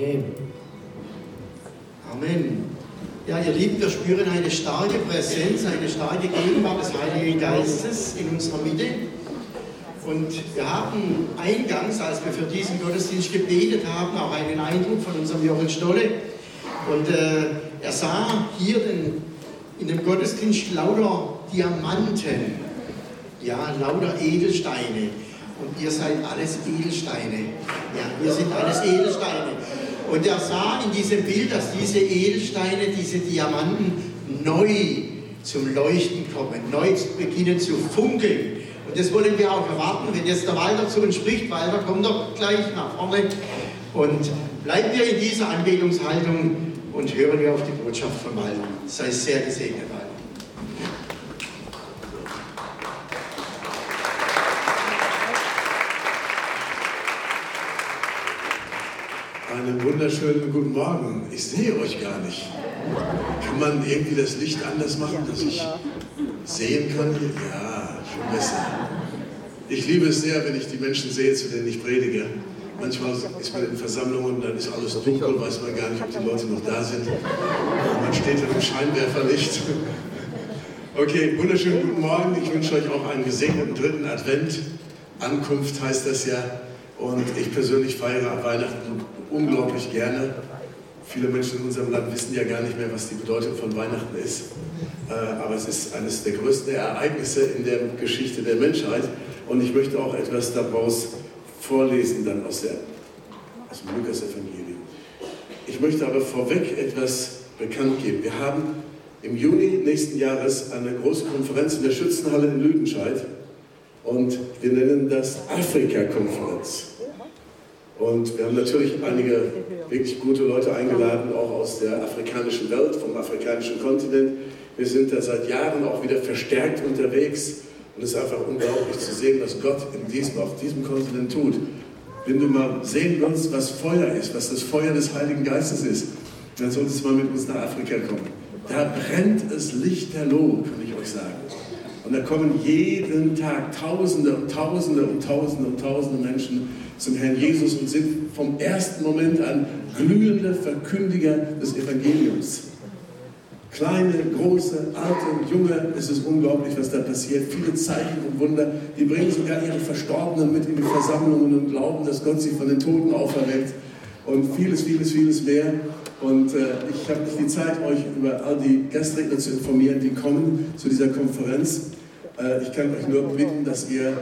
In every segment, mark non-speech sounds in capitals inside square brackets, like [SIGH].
Amen. Amen. Ja, ihr Lieben, wir spüren eine starke Präsenz, eine starke Gegenwart des Heiligen Geistes in unserer Mitte. Und wir haben eingangs, als wir für diesen Gottesdienst gebetet haben, auch einen Eindruck von unserem Jochen Stolle. Und äh, er sah hier den, in dem Gottesdienst lauter Diamanten, ja, lauter Edelsteine. Und ihr seid alles Edelsteine. Ja, wir sind alles Edelsteine. Und er sah in diesem Bild, dass diese Edelsteine, diese Diamanten neu zum Leuchten kommen, neu beginnen zu funkeln. Und das wollen wir auch erwarten, wenn jetzt der Walter zu uns spricht. Walter, komm doch gleich nach vorne. Und bleiben wir in dieser Anbetungshaltung und hören wir auf die Botschaft von Walter. Sei sehr gesegnet, Walter. Einen wunderschönen guten Morgen. Ich sehe euch gar nicht. Kann man irgendwie das Licht anders machen, dass ich sehen kann? Ja, schon besser. Ich liebe es sehr, wenn ich die Menschen sehe, zu denen ich predige. Manchmal ist man in Versammlungen, dann ist alles dunkel, weiß man gar nicht, ob die Leute noch da sind. Man steht in einem Scheinwerferlicht. Okay, wunderschönen guten Morgen. Ich wünsche euch auch einen gesegneten dritten Advent. Ankunft heißt das ja. Und ich persönlich feiere Weihnachten unglaublich gerne. Viele Menschen in unserem Land wissen ja gar nicht mehr, was die Bedeutung von Weihnachten ist. Äh, aber es ist eines der größten Ereignisse in der Geschichte der Menschheit. Und ich möchte auch etwas daraus vorlesen, dann aus, der, aus dem Lukas-Evangelium. Ich möchte aber vorweg etwas bekannt geben. Wir haben im Juni nächsten Jahres eine große Konferenz in der Schützenhalle in Lüdenscheid. Und wir nennen das Afrika-Konferenz. Und wir haben natürlich einige wirklich gute Leute eingeladen, auch aus der afrikanischen Welt, vom afrikanischen Kontinent. Wir sind da seit Jahren auch wieder verstärkt unterwegs. Und es ist einfach unglaublich zu sehen, was Gott in diesem, auf diesem Kontinent tut. Wenn du mal sehen willst, was Feuer ist, was das Feuer des Heiligen Geistes ist, dann solltest du mal mit uns nach Afrika kommen. Da brennt es lichterloh, kann ich euch sagen. Und da kommen jeden Tag Tausende und Tausende und Tausende und Tausende Menschen zum Herrn Jesus und sind vom ersten Moment an glühende Verkündiger des Evangeliums. Kleine, große, alte, junge, es ist unglaublich, was da passiert. Viele Zeichen und Wunder. Die bringen sogar ihre Verstorbenen mit in die Versammlungen und glauben, dass Gott sie von den Toten auferweckt. Und vieles, vieles, vieles mehr. Und äh, ich habe nicht die Zeit, euch über all die Gastredner zu informieren, die kommen zu dieser Konferenz. Äh, ich kann euch nur bitten, dass ihr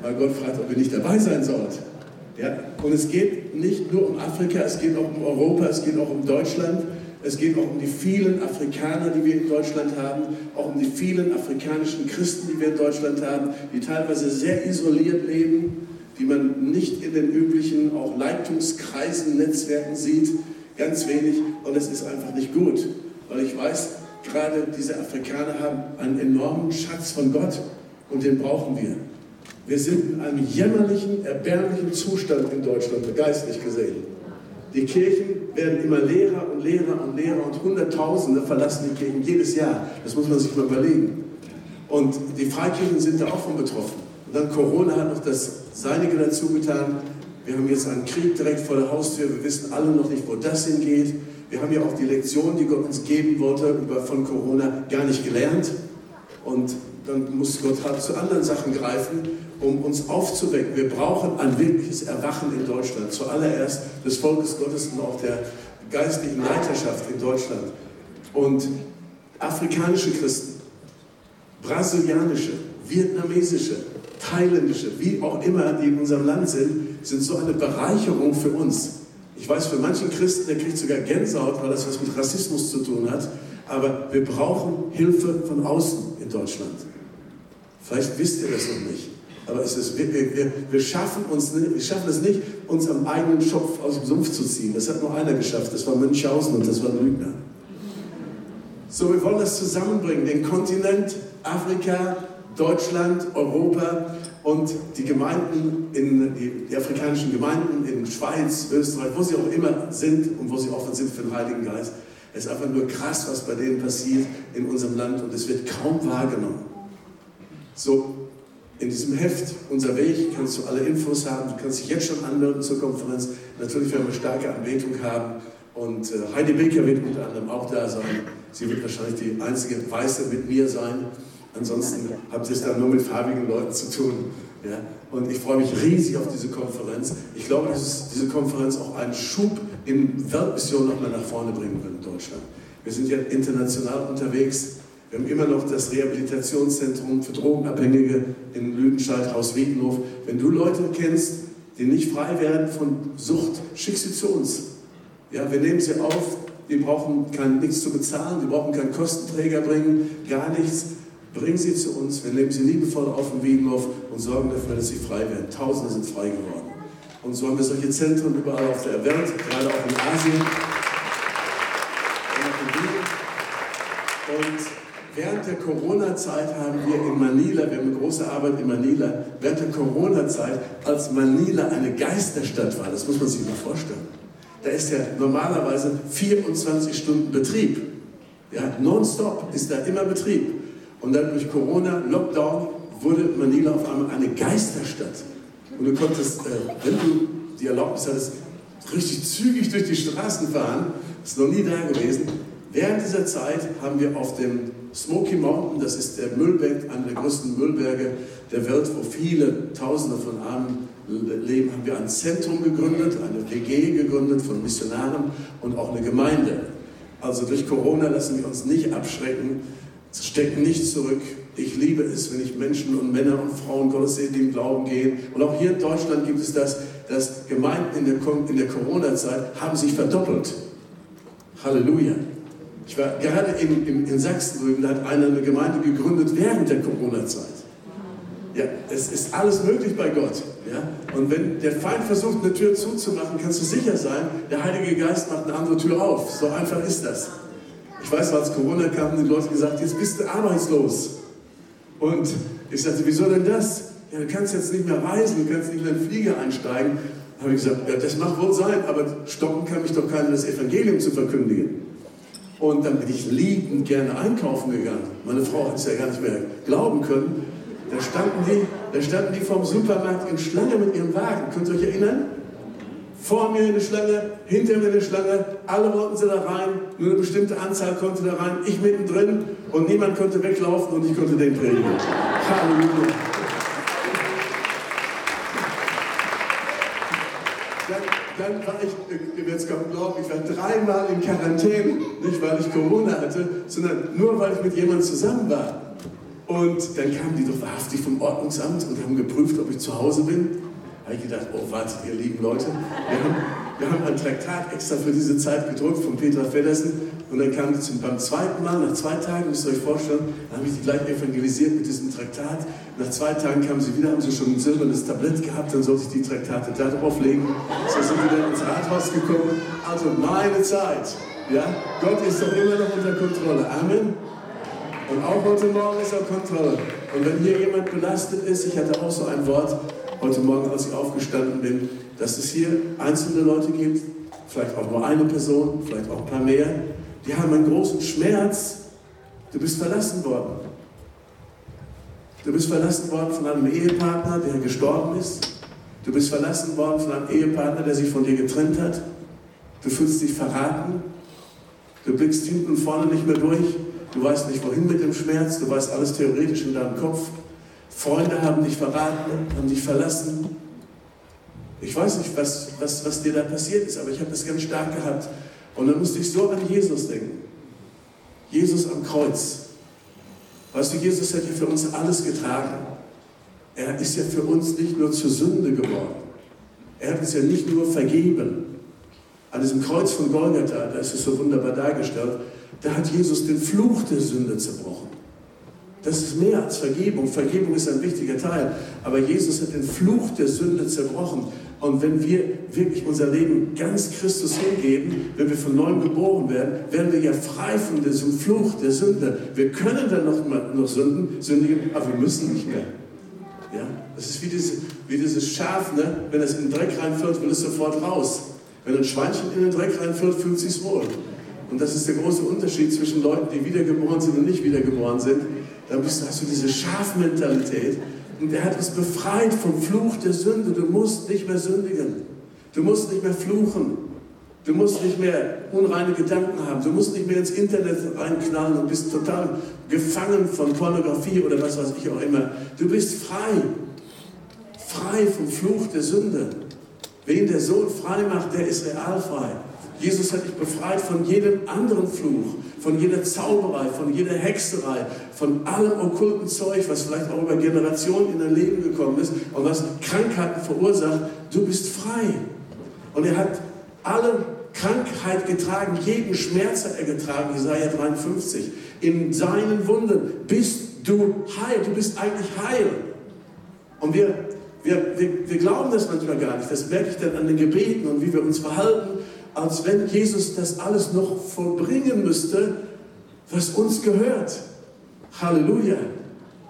mal Gott fragt, ob ihr nicht dabei sein sollt. Ja? Und es geht nicht nur um Afrika, es geht auch um Europa, es geht auch um Deutschland. Es geht auch um die vielen Afrikaner, die wir in Deutschland haben, auch um die vielen afrikanischen Christen, die wir in Deutschland haben, die teilweise sehr isoliert leben, die man nicht in den üblichen auch Leitungskreisen, Netzwerken sieht, ganz wenig. Und es ist einfach nicht gut, weil ich weiß, gerade diese Afrikaner haben einen enormen Schatz von Gott und den brauchen wir. Wir sind in einem jämmerlichen, erbärmlichen Zustand in Deutschland, geistlich gesehen. Die Kirchen werden immer leerer und leerer und leerer und Hunderttausende verlassen die Kirchen jedes Jahr. Das muss man sich mal überlegen. Und die Freikirchen sind da auch von betroffen. Und dann Corona hat noch das Seinige dazu getan. Wir haben jetzt einen Krieg direkt vor der Haustür. Wir wissen alle noch nicht, wo das hingeht. Wir haben ja auch die Lektion, die Gott uns geben wollte, von Corona gar nicht gelernt. Und dann muss Gott halt zu anderen Sachen greifen um uns aufzuwecken. Wir brauchen ein wirkliches Erwachen in Deutschland. Zuallererst des Volkes Gottes und auch der geistlichen Leiterschaft in Deutschland. Und afrikanische Christen, brasilianische, vietnamesische, thailändische, wie auch immer, die in unserem Land sind, sind so eine Bereicherung für uns. Ich weiß, für manchen Christen, der kriegt sogar Gänsehaut, weil das was mit Rassismus zu tun hat. Aber wir brauchen Hilfe von außen in Deutschland. Vielleicht wisst ihr das noch nicht. Aber es ist, wir, wir, wir, schaffen uns, wir schaffen es nicht, uns am eigenen Schopf aus dem Sumpf zu ziehen. Das hat nur einer geschafft, das war Münchhausen und das war Lügner. So, wir wollen das zusammenbringen, den Kontinent, Afrika, Deutschland, Europa und die Gemeinden, in, die, die, afrikanischen Gemeinden in Schweiz, Österreich, wo sie auch immer sind und wo sie offen sind für den Heiligen Geist. Es ist einfach nur krass, was bei denen passiert in unserem Land und es wird kaum wahrgenommen. So, in diesem Heft, unser Weg, kannst du alle Infos haben. Du kannst dich jetzt schon anmelden zur Konferenz. Natürlich werden wir starke Anbetung haben. Und äh, Heidi Becker wird unter anderem auch da sein. Sie wird wahrscheinlich die einzige Weiße mit mir sein. Ansonsten habt ihr es dann nur mit farbigen Leuten zu tun. Ja? Und ich freue mich riesig auf diese Konferenz. Ich glaube, dass diese Konferenz auch einen Schub in Weltmission nochmal nach vorne bringen wird in Deutschland. Wir sind ja international unterwegs. Wir haben immer noch das Rehabilitationszentrum für Drogenabhängige in Lüdenscheid, Haus Wiedenhof. Wenn du Leute kennst, die nicht frei werden von Sucht, schick sie zu uns. Ja, wir nehmen sie auf, die brauchen kein, nichts zu bezahlen, die brauchen keinen Kostenträger bringen, gar nichts. Bring sie zu uns, wir nehmen sie liebevoll auf den Wiedenhof und sorgen dafür, dass sie frei werden. Tausende sind frei geworden. Und so haben wir solche Zentren überall auf der Welt, gerade auch in Asien. Und während der Corona-Zeit haben wir in Manila, wir haben eine große Arbeit in Manila, während der Corona-Zeit, als Manila eine Geisterstadt war, das muss man sich mal vorstellen, da ist ja normalerweise 24 Stunden Betrieb. Ja, nonstop ist da immer Betrieb. Und dann durch Corona, Lockdown, wurde Manila auf einmal eine Geisterstadt. Und du konntest, äh, wenn du die Erlaubnis hattest, richtig zügig durch die Straßen fahren, ist noch nie da gewesen. Während dieser Zeit haben wir auf dem Smoky Mountain, das ist der Müllberg, einer der größten Müllberge der Welt, wo viele Tausende von Armen leben, haben wir ein Zentrum gegründet, eine WG gegründet von Missionaren und auch eine Gemeinde. Also durch Corona lassen wir uns nicht abschrecken, stecken nicht zurück. Ich liebe es, wenn ich Menschen und Männer und Frauen Gottes sehe, die im Glauben gehen. Und auch hier in Deutschland gibt es das, dass Gemeinden in der, in der Corona-Zeit haben sich verdoppelt. Halleluja. Ich war gerade in, in, in Sachsen drüben, da hat einer eine Gemeinde gegründet während der Corona-Zeit. Ja, es ist alles möglich bei Gott. Ja? Und wenn der Feind versucht, eine Tür zuzumachen, kannst du sicher sein, der Heilige Geist macht eine andere Tür auf. So einfach ist das. Ich weiß, als Corona kam, haben die Leute gesagt, jetzt bist du arbeitslos. Und ich sagte, wieso denn das? Ja, du kannst jetzt nicht mehr reisen, du kannst nicht mehr in den Flieger einsteigen. Da habe ich gesagt, ja, das mag wohl sein, aber stoppen kann mich doch keiner, das Evangelium zu verkündigen. Und dann bin ich liebend gerne einkaufen gegangen. Meine Frau hat es ja gar nicht mehr glauben können. Da standen die, da standen die vom Supermarkt in Schlange mit ihrem Wagen. Könnt ihr euch erinnern? Vor mir eine Schlange, hinter mir eine Schlange, alle wollten sie da rein, nur eine bestimmte Anzahl konnte da rein, ich mittendrin und niemand konnte weglaufen und ich konnte den predigen. Halleluja. Dann, dann, war ich, ihr werdet es kaum glauben, ich war dreimal in Quarantäne, nicht weil ich Corona hatte, sondern nur weil ich mit jemandem zusammen war. Und dann kamen die doch wahrhaftig vom Ordnungsamt und haben geprüft, ob ich zu Hause bin. Da habe ich gedacht, oh, wartet ihr lieben Leute. Wir haben, wir haben ein Traktat extra für diese Zeit gedruckt von Petra Feddersen. Und dann kamen die zum, beim zweiten Mal, nach zwei Tagen, müsst ihr euch vorstellen, dann habe ich die gleich evangelisiert mit diesem Traktat. Nach zwei Tagen kamen sie wieder, haben sie schon ein silbernes Tablett gehabt, dann sollte ich die Traktate da drauflegen. So sind wir dann ins Rathaus gekommen. Also meine Zeit. Ja? Gott ist doch immer noch unter Kontrolle. Amen. Und auch heute Morgen ist er Kontrolle. Und wenn hier jemand belastet ist, ich hatte auch so ein Wort heute Morgen, als ich aufgestanden bin, dass es hier einzelne Leute gibt, vielleicht auch nur eine Person, vielleicht auch ein paar mehr, die haben einen großen Schmerz. Du bist verlassen worden. Du bist verlassen worden von einem Ehepartner, der gestorben ist. Du bist verlassen worden von einem Ehepartner, der sich von dir getrennt hat. Du fühlst dich verraten. Du blickst hinten und vorne nicht mehr durch. Du weißt nicht, wohin mit dem Schmerz, du weißt alles theoretisch in deinem Kopf. Freunde haben dich verraten, haben dich verlassen. Ich weiß nicht, was, was, was dir da passiert ist, aber ich habe das ganz stark gehabt. Und dann musste ich so an Jesus denken. Jesus am Kreuz. Weißt du, Jesus hat ja für uns alles getragen. Er ist ja für uns nicht nur zur Sünde geworden. Er hat uns ja nicht nur vergeben. An diesem Kreuz von Golgatha, da ist es so wunderbar dargestellt, da hat Jesus den Fluch der Sünde zerbrochen. Das ist mehr als Vergebung. Vergebung ist ein wichtiger Teil. Aber Jesus hat den Fluch der Sünde zerbrochen. Und wenn wir wirklich unser Leben ganz Christus hingeben, wenn wir von neuem geboren werden, werden wir ja frei von diesem Fluch der Sünde. Wir können dann noch, noch sünden, sündigen, aber wir müssen nicht mehr. Ja? Das ist wie, diese, wie dieses Schaf, ne? wenn es in den Dreck reinfällt, will es sofort raus. Wenn ein Schweinchen in den Dreck reinfällt, fühlt es sich wohl. Und das ist der große Unterschied zwischen Leuten, die wiedergeboren sind und nicht wiedergeboren sind. Bist, hast du diese Schafmentalität Und er hat uns befreit vom Fluch der Sünde. Du musst nicht mehr sündigen. Du musst nicht mehr fluchen. Du musst nicht mehr unreine Gedanken haben. Du musst nicht mehr ins Internet reinknallen und bist total gefangen von Pornografie oder was weiß ich auch immer. Du bist frei. Frei vom Fluch der Sünde. Wen der Sohn frei macht, der ist real frei. Jesus hat dich befreit von jedem anderen Fluch, von jeder Zauberei, von jeder Hexerei, von allem okkulten Zeug, was vielleicht auch über Generationen in dein Leben gekommen ist und was Krankheiten verursacht. Du bist frei. Und er hat alle Krankheit getragen, jeden Schmerz hat er getragen, Jesaja 53. In seinen Wunden bist du heil, du bist eigentlich heil. Und wir, wir, wir, wir glauben das manchmal gar nicht, das merke ich dann an den Gebeten und wie wir uns verhalten, als wenn Jesus das alles noch vollbringen müsste, was uns gehört. Halleluja.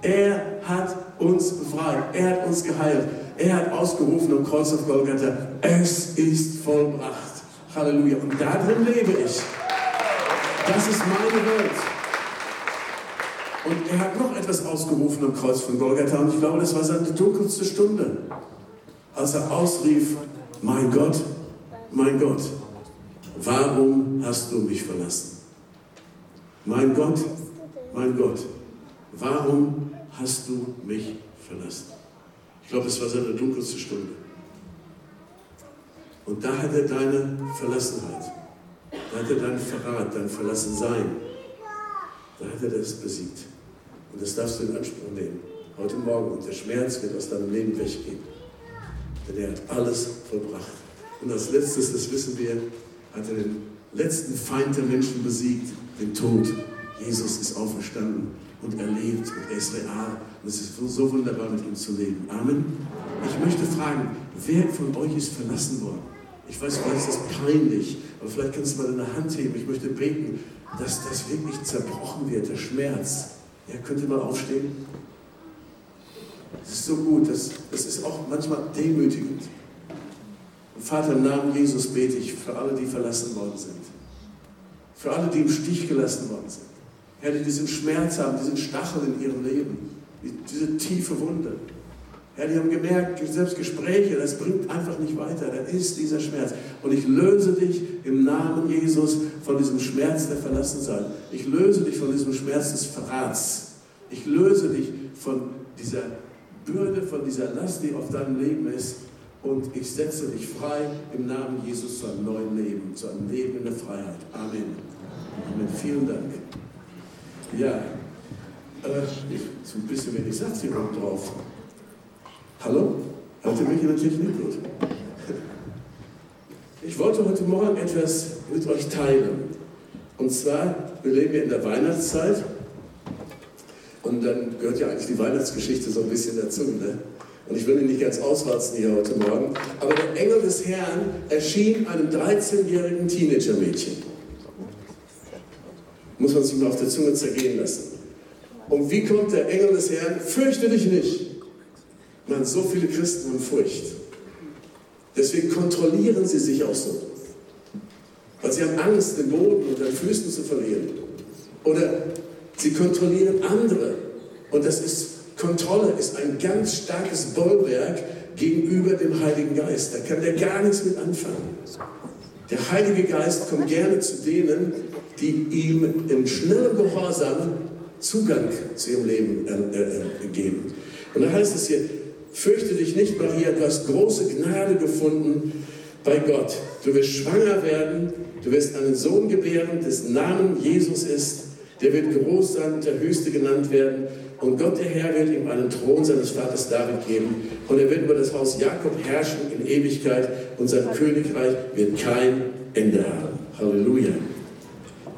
Er hat uns befreit, er hat uns geheilt, er hat ausgerufen am Kreuz auf Golgatha, es ist vollbracht. Halleluja. Und da drin lebe ich. Das ist meine Welt. Und er hat noch etwas ausgerufen am Kreuz von Golgatha. Und ich glaube, das war seine dunkelste Stunde. Als er ausrief, mein Gott, mein Gott, warum hast du mich verlassen? Mein Gott, mein Gott, warum hast du mich verlassen? Ich glaube, es war seine dunkelste Stunde. Und da hat er deine Verlassenheit, da hat er deinen Verrat, dein Verlassensein, da hat er das besiegt. Und das darfst du in Anspruch nehmen, heute Morgen. Und der Schmerz wird aus deinem Leben weggehen. Denn er hat alles vollbracht. Und als letztes, das wissen wir, hat er den letzten Feind der Menschen besiegt, den Tod. Jesus ist auferstanden und er lebt und er ist real. Und es ist so wunderbar, mit ihm zu leben. Amen. Ich möchte fragen, wer von euch ist verlassen worden? Ich weiß, vielleicht ist das peinlich, aber vielleicht kannst du mal deine Hand heben. Ich möchte beten, dass das wirklich zerbrochen wird, der Schmerz. Ja, könnt ihr mal aufstehen? Das ist so gut, das, das ist auch manchmal demütigend. Vater, im Namen Jesus bete ich für alle, die verlassen worden sind. Für alle, die im Stich gelassen worden sind. Herr, die diesen Schmerz haben, diesen Stachel in ihrem Leben, diese tiefe Wunde. Ja, die haben gemerkt, selbst Gespräche, das bringt einfach nicht weiter. Da ist dieser Schmerz. Und ich löse dich im Namen Jesus von diesem Schmerz der Verlassensein. Ich löse dich von diesem Schmerz des Verrats. Ich löse dich von dieser Bürde, von dieser Last, die auf deinem Leben ist. Und ich setze dich frei im Namen Jesus zu einem neuen Leben, zu einem Leben in der Freiheit. Amen. Amen. Vielen Dank. Ja, äh, ich, so ein bisschen wenig Satz hier drauf. Hallo? Hört ihr mich in der Technik gut? Ich wollte heute Morgen etwas mit euch teilen. Und zwar, wir leben ja in der Weihnachtszeit. Und dann gehört ja eigentlich die Weihnachtsgeschichte so ein bisschen dazu. Ne? Und ich will ihn nicht ganz auswatzen hier heute Morgen. Aber der Engel des Herrn erschien einem 13-jährigen Teenager-Mädchen. Muss man sich mal auf der Zunge zergehen lassen. Und wie kommt der Engel des Herrn? Fürchte dich nicht. Man, so viele Christen haben Furcht. Deswegen kontrollieren sie sich auch so. Weil sie haben Angst, den Boden unter den Füßen zu verlieren. Oder sie kontrollieren andere. Und das ist, Kontrolle ist ein ganz starkes Bollwerk gegenüber dem Heiligen Geist. Da kann der gar nichts mit anfangen. Der Heilige Geist kommt gerne zu denen, die ihm im schnellen Gehorsam Zugang zu ihrem Leben äh, äh, geben. Und da heißt es hier, Fürchte dich nicht, Maria, du hast große Gnade gefunden bei Gott. Du wirst schwanger werden, du wirst einen Sohn gebären, dessen Namen Jesus ist. Der wird groß sein und der Höchste genannt werden. Und Gott, der Herr, wird ihm einen Thron seines Vaters David geben. Und er wird über das Haus Jakob herrschen in Ewigkeit. Und sein Königreich wird kein Ende haben. Halleluja.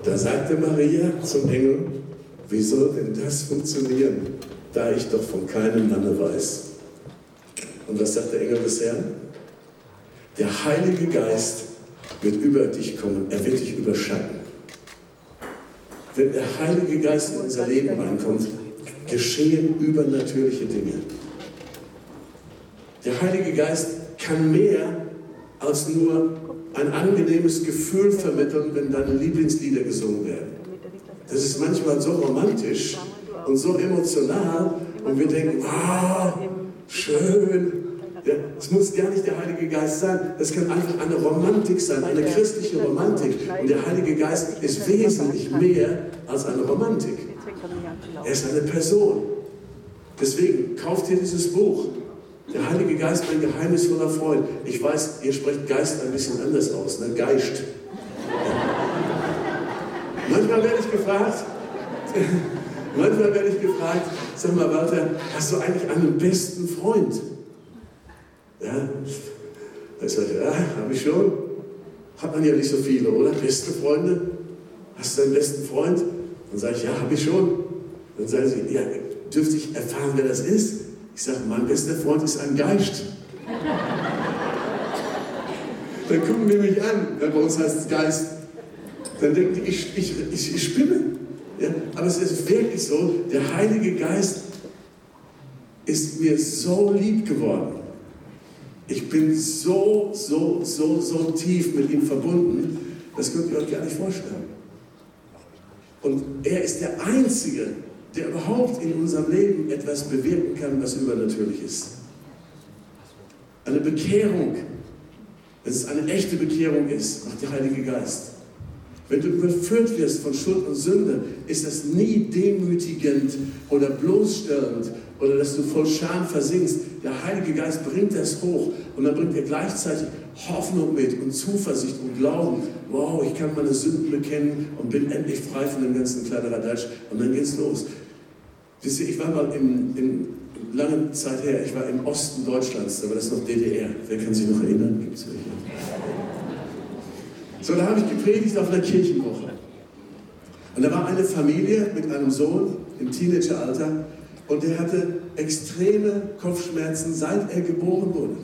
Da sagte Maria zum Engel, wie soll denn das funktionieren, da ich doch von keinem Manne weiß? Und was sagt der Engel des Herrn? Der Heilige Geist wird über dich kommen, er wird dich überschatten. Wenn der Heilige Geist in unser Leben reinkommt, geschehen übernatürliche Dinge. Der Heilige Geist kann mehr als nur ein angenehmes Gefühl vermitteln, wenn deine Lieblingslieder gesungen werden. Das ist manchmal so romantisch und so emotional Und wir denken, ah, schön. Es muss gar nicht der Heilige Geist sein. Es kann einfach eine Romantik sein, eine christliche Romantik. Und der Heilige Geist ist wesentlich mehr als eine Romantik. Er ist eine Person. Deswegen kauft ihr dieses Buch. Der Heilige Geist, ein geheimnisvoller Freund. Ich weiß, ihr sprecht Geist ein bisschen anders aus, ne? Geist. [LAUGHS] Manchmal werde ich gefragt, [LAUGHS] manchmal werde ich gefragt, sag mal Walter, hast du eigentlich einen besten Freund? Ja, ich sage, ja, habe ich schon. Hat man ja nicht so viele, oder? Beste Freunde? Hast du einen besten Freund? Dann sage ich, ja, habe ich schon. Dann sagen sie, ja, dürfte ich erfahren, wer das ist? Ich sage, mein bester Freund ist ein Geist. [LAUGHS] Dann gucken die mich an, ja, bei uns heißt es Geist. Dann denken die, ich, ich, ich, ich spinne. Ja, aber es ist wirklich so, der Heilige Geist ist mir so lieb geworden. Ich bin so, so, so, so tief mit ihm verbunden, das könnt ihr euch gar nicht vorstellen. Und er ist der Einzige, der überhaupt in unserem Leben etwas bewirken kann, was übernatürlich ist. Eine Bekehrung, wenn es eine echte Bekehrung ist, macht der Heilige Geist. Wenn du überführt wirst von Schuld und Sünde, ist das nie demütigend oder bloßstellend oder dass du voll Scham versinkst. Der Heilige Geist bringt das hoch und dann bringt er gleichzeitig Hoffnung mit und Zuversicht und Glauben. Wow, ich kann meine Sünden bekennen und bin endlich frei von dem ganzen Kladderadatsch und dann geht's los. Wisst ihr, ich war mal in, in lange Zeit her, ich war im Osten Deutschlands, da war das noch DDR. Wer kann sich noch erinnern? Gibt's welche? So, da habe ich gepredigt auf einer Kirchenwoche. Und da war eine Familie mit einem Sohn im Teenageralter und der hatte extreme Kopfschmerzen, seit er geboren wurde.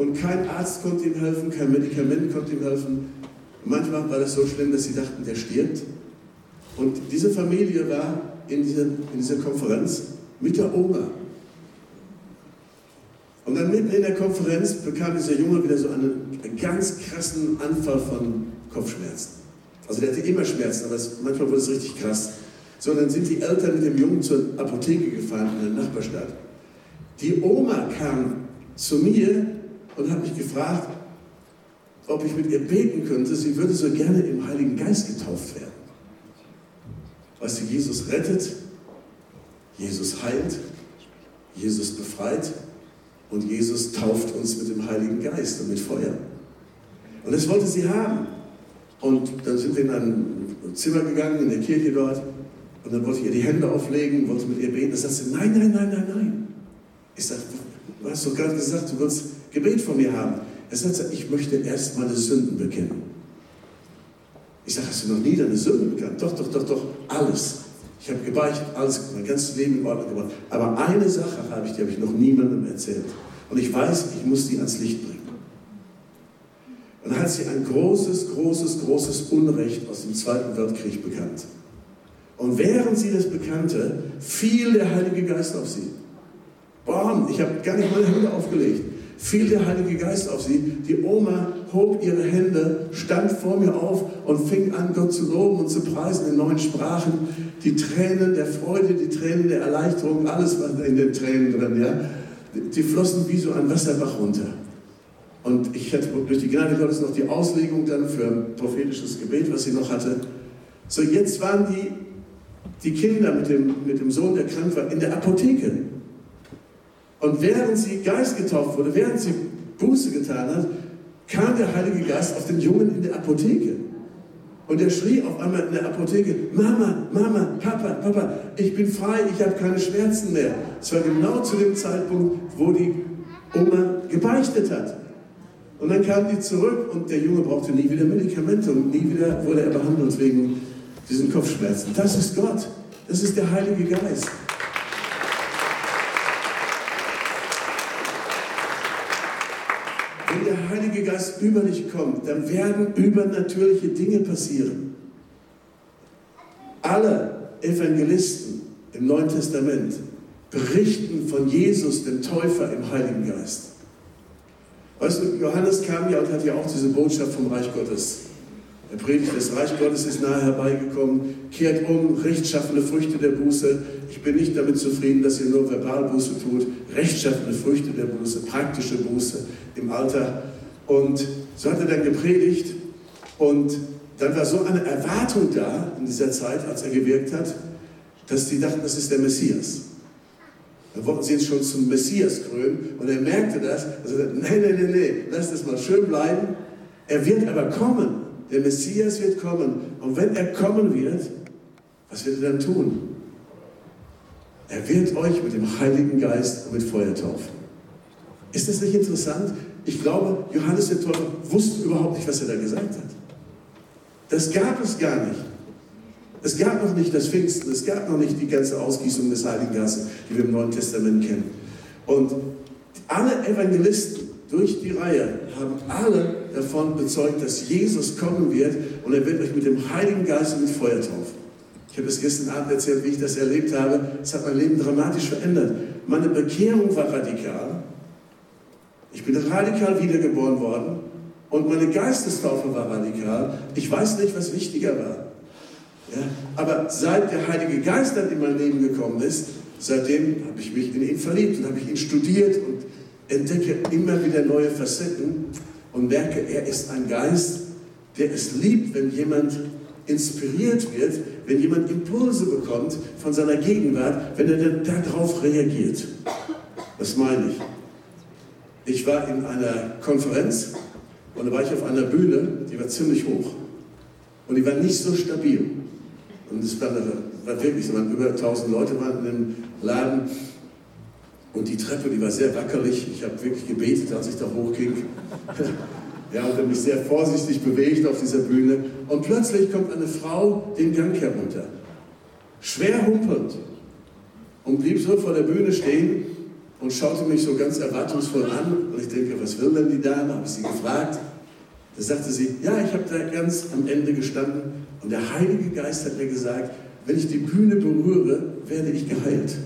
Und kein Arzt konnte ihm helfen, kein Medikament konnte ihm helfen. Manchmal war das so schlimm, dass sie dachten, der stirbt. Und diese Familie war in dieser, in dieser Konferenz mit der Oma. Und dann mitten in der Konferenz bekam dieser Junge wieder so einen, einen ganz krassen Anfall von Kopfschmerzen. Also der hatte immer Schmerzen, aber es, manchmal wurde es richtig krass. So, dann sind die Eltern mit dem Jungen zur Apotheke gefahren in der Nachbarstadt. Die Oma kam zu mir und hat mich gefragt, ob ich mit ihr beten könnte. Sie würde so gerne im Heiligen Geist getauft werden. Weißt du, Jesus rettet, Jesus heilt, Jesus befreit und Jesus tauft uns mit dem Heiligen Geist und mit Feuer. Und das wollte sie haben. Und dann sind wir in ein Zimmer gegangen, in der Kirche dort. Und dann wollte ich ihr die Hände auflegen, wollte mit ihr beten. Da sagt sie, nein, nein, nein, nein, nein. Ich sage, du hast doch gerade gesagt, du willst Gebet von mir haben. Er sagt, ich möchte erst meine Sünden bekennen. Ich sage, hast du noch nie deine Sünden bekannt? Doch, doch, doch, doch, alles. Ich habe gebeichtet, alles, mein ganzes Leben in Ordnung gebracht. Aber eine Sache habe ich, die habe ich noch niemandem erzählt. Und ich weiß, ich muss die ans Licht bringen. Und dann hat sie ein großes, großes, großes Unrecht aus dem Zweiten Weltkrieg bekannt. Und während sie das bekannte, fiel der Heilige Geist auf sie. Bam, ich habe gar nicht meine Hände aufgelegt. Fiel der Heilige Geist auf sie. Die Oma hob ihre Hände, stand vor mir auf und fing an, Gott zu loben und zu preisen in neuen Sprachen. Die Tränen der Freude, die Tränen der Erleichterung, alles war in den Tränen drin. Ja? Die flossen wie so ein Wasserbach runter. Und ich hatte durch die Gnade Gottes noch die Auslegung dann für ein prophetisches Gebet, was sie noch hatte. So, jetzt waren die, die Kinder mit dem, mit dem Sohn, der krank war, in der Apotheke. Und während sie Geist getauft wurde, während sie Buße getan hat, kam der Heilige Geist auf den Jungen in der Apotheke. Und er schrie auf einmal in der Apotheke, Mama, Mama, Papa, Papa, ich bin frei, ich habe keine Schmerzen mehr. Es war genau zu dem Zeitpunkt, wo die Oma gebeichtet hat. Und dann kamen die zurück und der Junge brauchte nie wieder Medikamente und nie wieder wurde er behandelt wegen diesen Kopfschmerzen. Das ist Gott. Das ist der Heilige Geist. Wenn der Heilige Geist über dich kommt, dann werden übernatürliche Dinge passieren. Alle Evangelisten im Neuen Testament berichten von Jesus, dem Täufer im Heiligen Geist. Weißt du, Johannes kam ja und hat ja auch diese Botschaft vom Reich Gottes Er predigt, das Reich Gottes ist nahe herbeigekommen, kehrt um, rechtschaffene Früchte der Buße. Ich bin nicht damit zufrieden, dass ihr nur Verbalbuße tut, rechtschaffene Früchte der Buße, praktische Buße im Alter. Und so hat er dann gepredigt und dann war so eine Erwartung da in dieser Zeit, als er gewirkt hat, dass die dachten, das ist der Messias. Dann wollten sie jetzt schon zum Messias krönen und er merkte das. Also, nee, nee, nee, nee, lass das mal schön bleiben. Er wird aber kommen. Der Messias wird kommen. Und wenn er kommen wird, was wird er dann tun? Er wird euch mit dem Heiligen Geist und mit Feuer taufen. Ist das nicht interessant? Ich glaube, Johannes der Täufer wusste überhaupt nicht, was er da gesagt hat. Das gab es gar nicht. Es gab noch nicht das Pfingsten, es gab noch nicht die ganze Ausgießung des Heiligen Geistes, die wir im Neuen Testament kennen. Und alle Evangelisten durch die Reihe haben alle davon bezeugt, dass Jesus kommen wird und er wird euch mit dem Heiligen Geist und mit Feuer taufen. Ich habe es gestern Abend erzählt, wie ich das erlebt habe. Es hat mein Leben dramatisch verändert. Meine Bekehrung war radikal. Ich bin radikal wiedergeboren worden und meine Geistestaufe war radikal. Ich weiß nicht, was wichtiger war. Ja, aber seit der Heilige Geist dann in mein Leben gekommen ist, seitdem habe ich mich in ihn verliebt und habe ich ihn studiert und entdecke immer wieder neue Facetten und merke, er ist ein Geist, der es liebt, wenn jemand inspiriert wird, wenn jemand Impulse bekommt von seiner Gegenwart, wenn er dann darauf reagiert. Was meine ich? Ich war in einer Konferenz und da war ich auf einer Bühne, die war ziemlich hoch. Und die war nicht so stabil. Und es war, war wirklich, waren über 1000 Leute waren in dem Laden. Und die Treppe, die war sehr wackelig. Ich habe wirklich gebetet, als ich da hochging. [LAUGHS] ja, und habe mich sehr vorsichtig bewegt auf dieser Bühne. Und plötzlich kommt eine Frau den Gang herunter. Schwer humpelnd. Und blieb so vor der Bühne stehen und schaute mich so ganz erwartungsvoll an. Und ich denke, was will denn die Dame? Habe ich sie gefragt. Da sagte sie, ja, ich habe da ganz am Ende gestanden und der Heilige Geist hat mir gesagt, wenn ich die Bühne berühre, werde ich geheilt.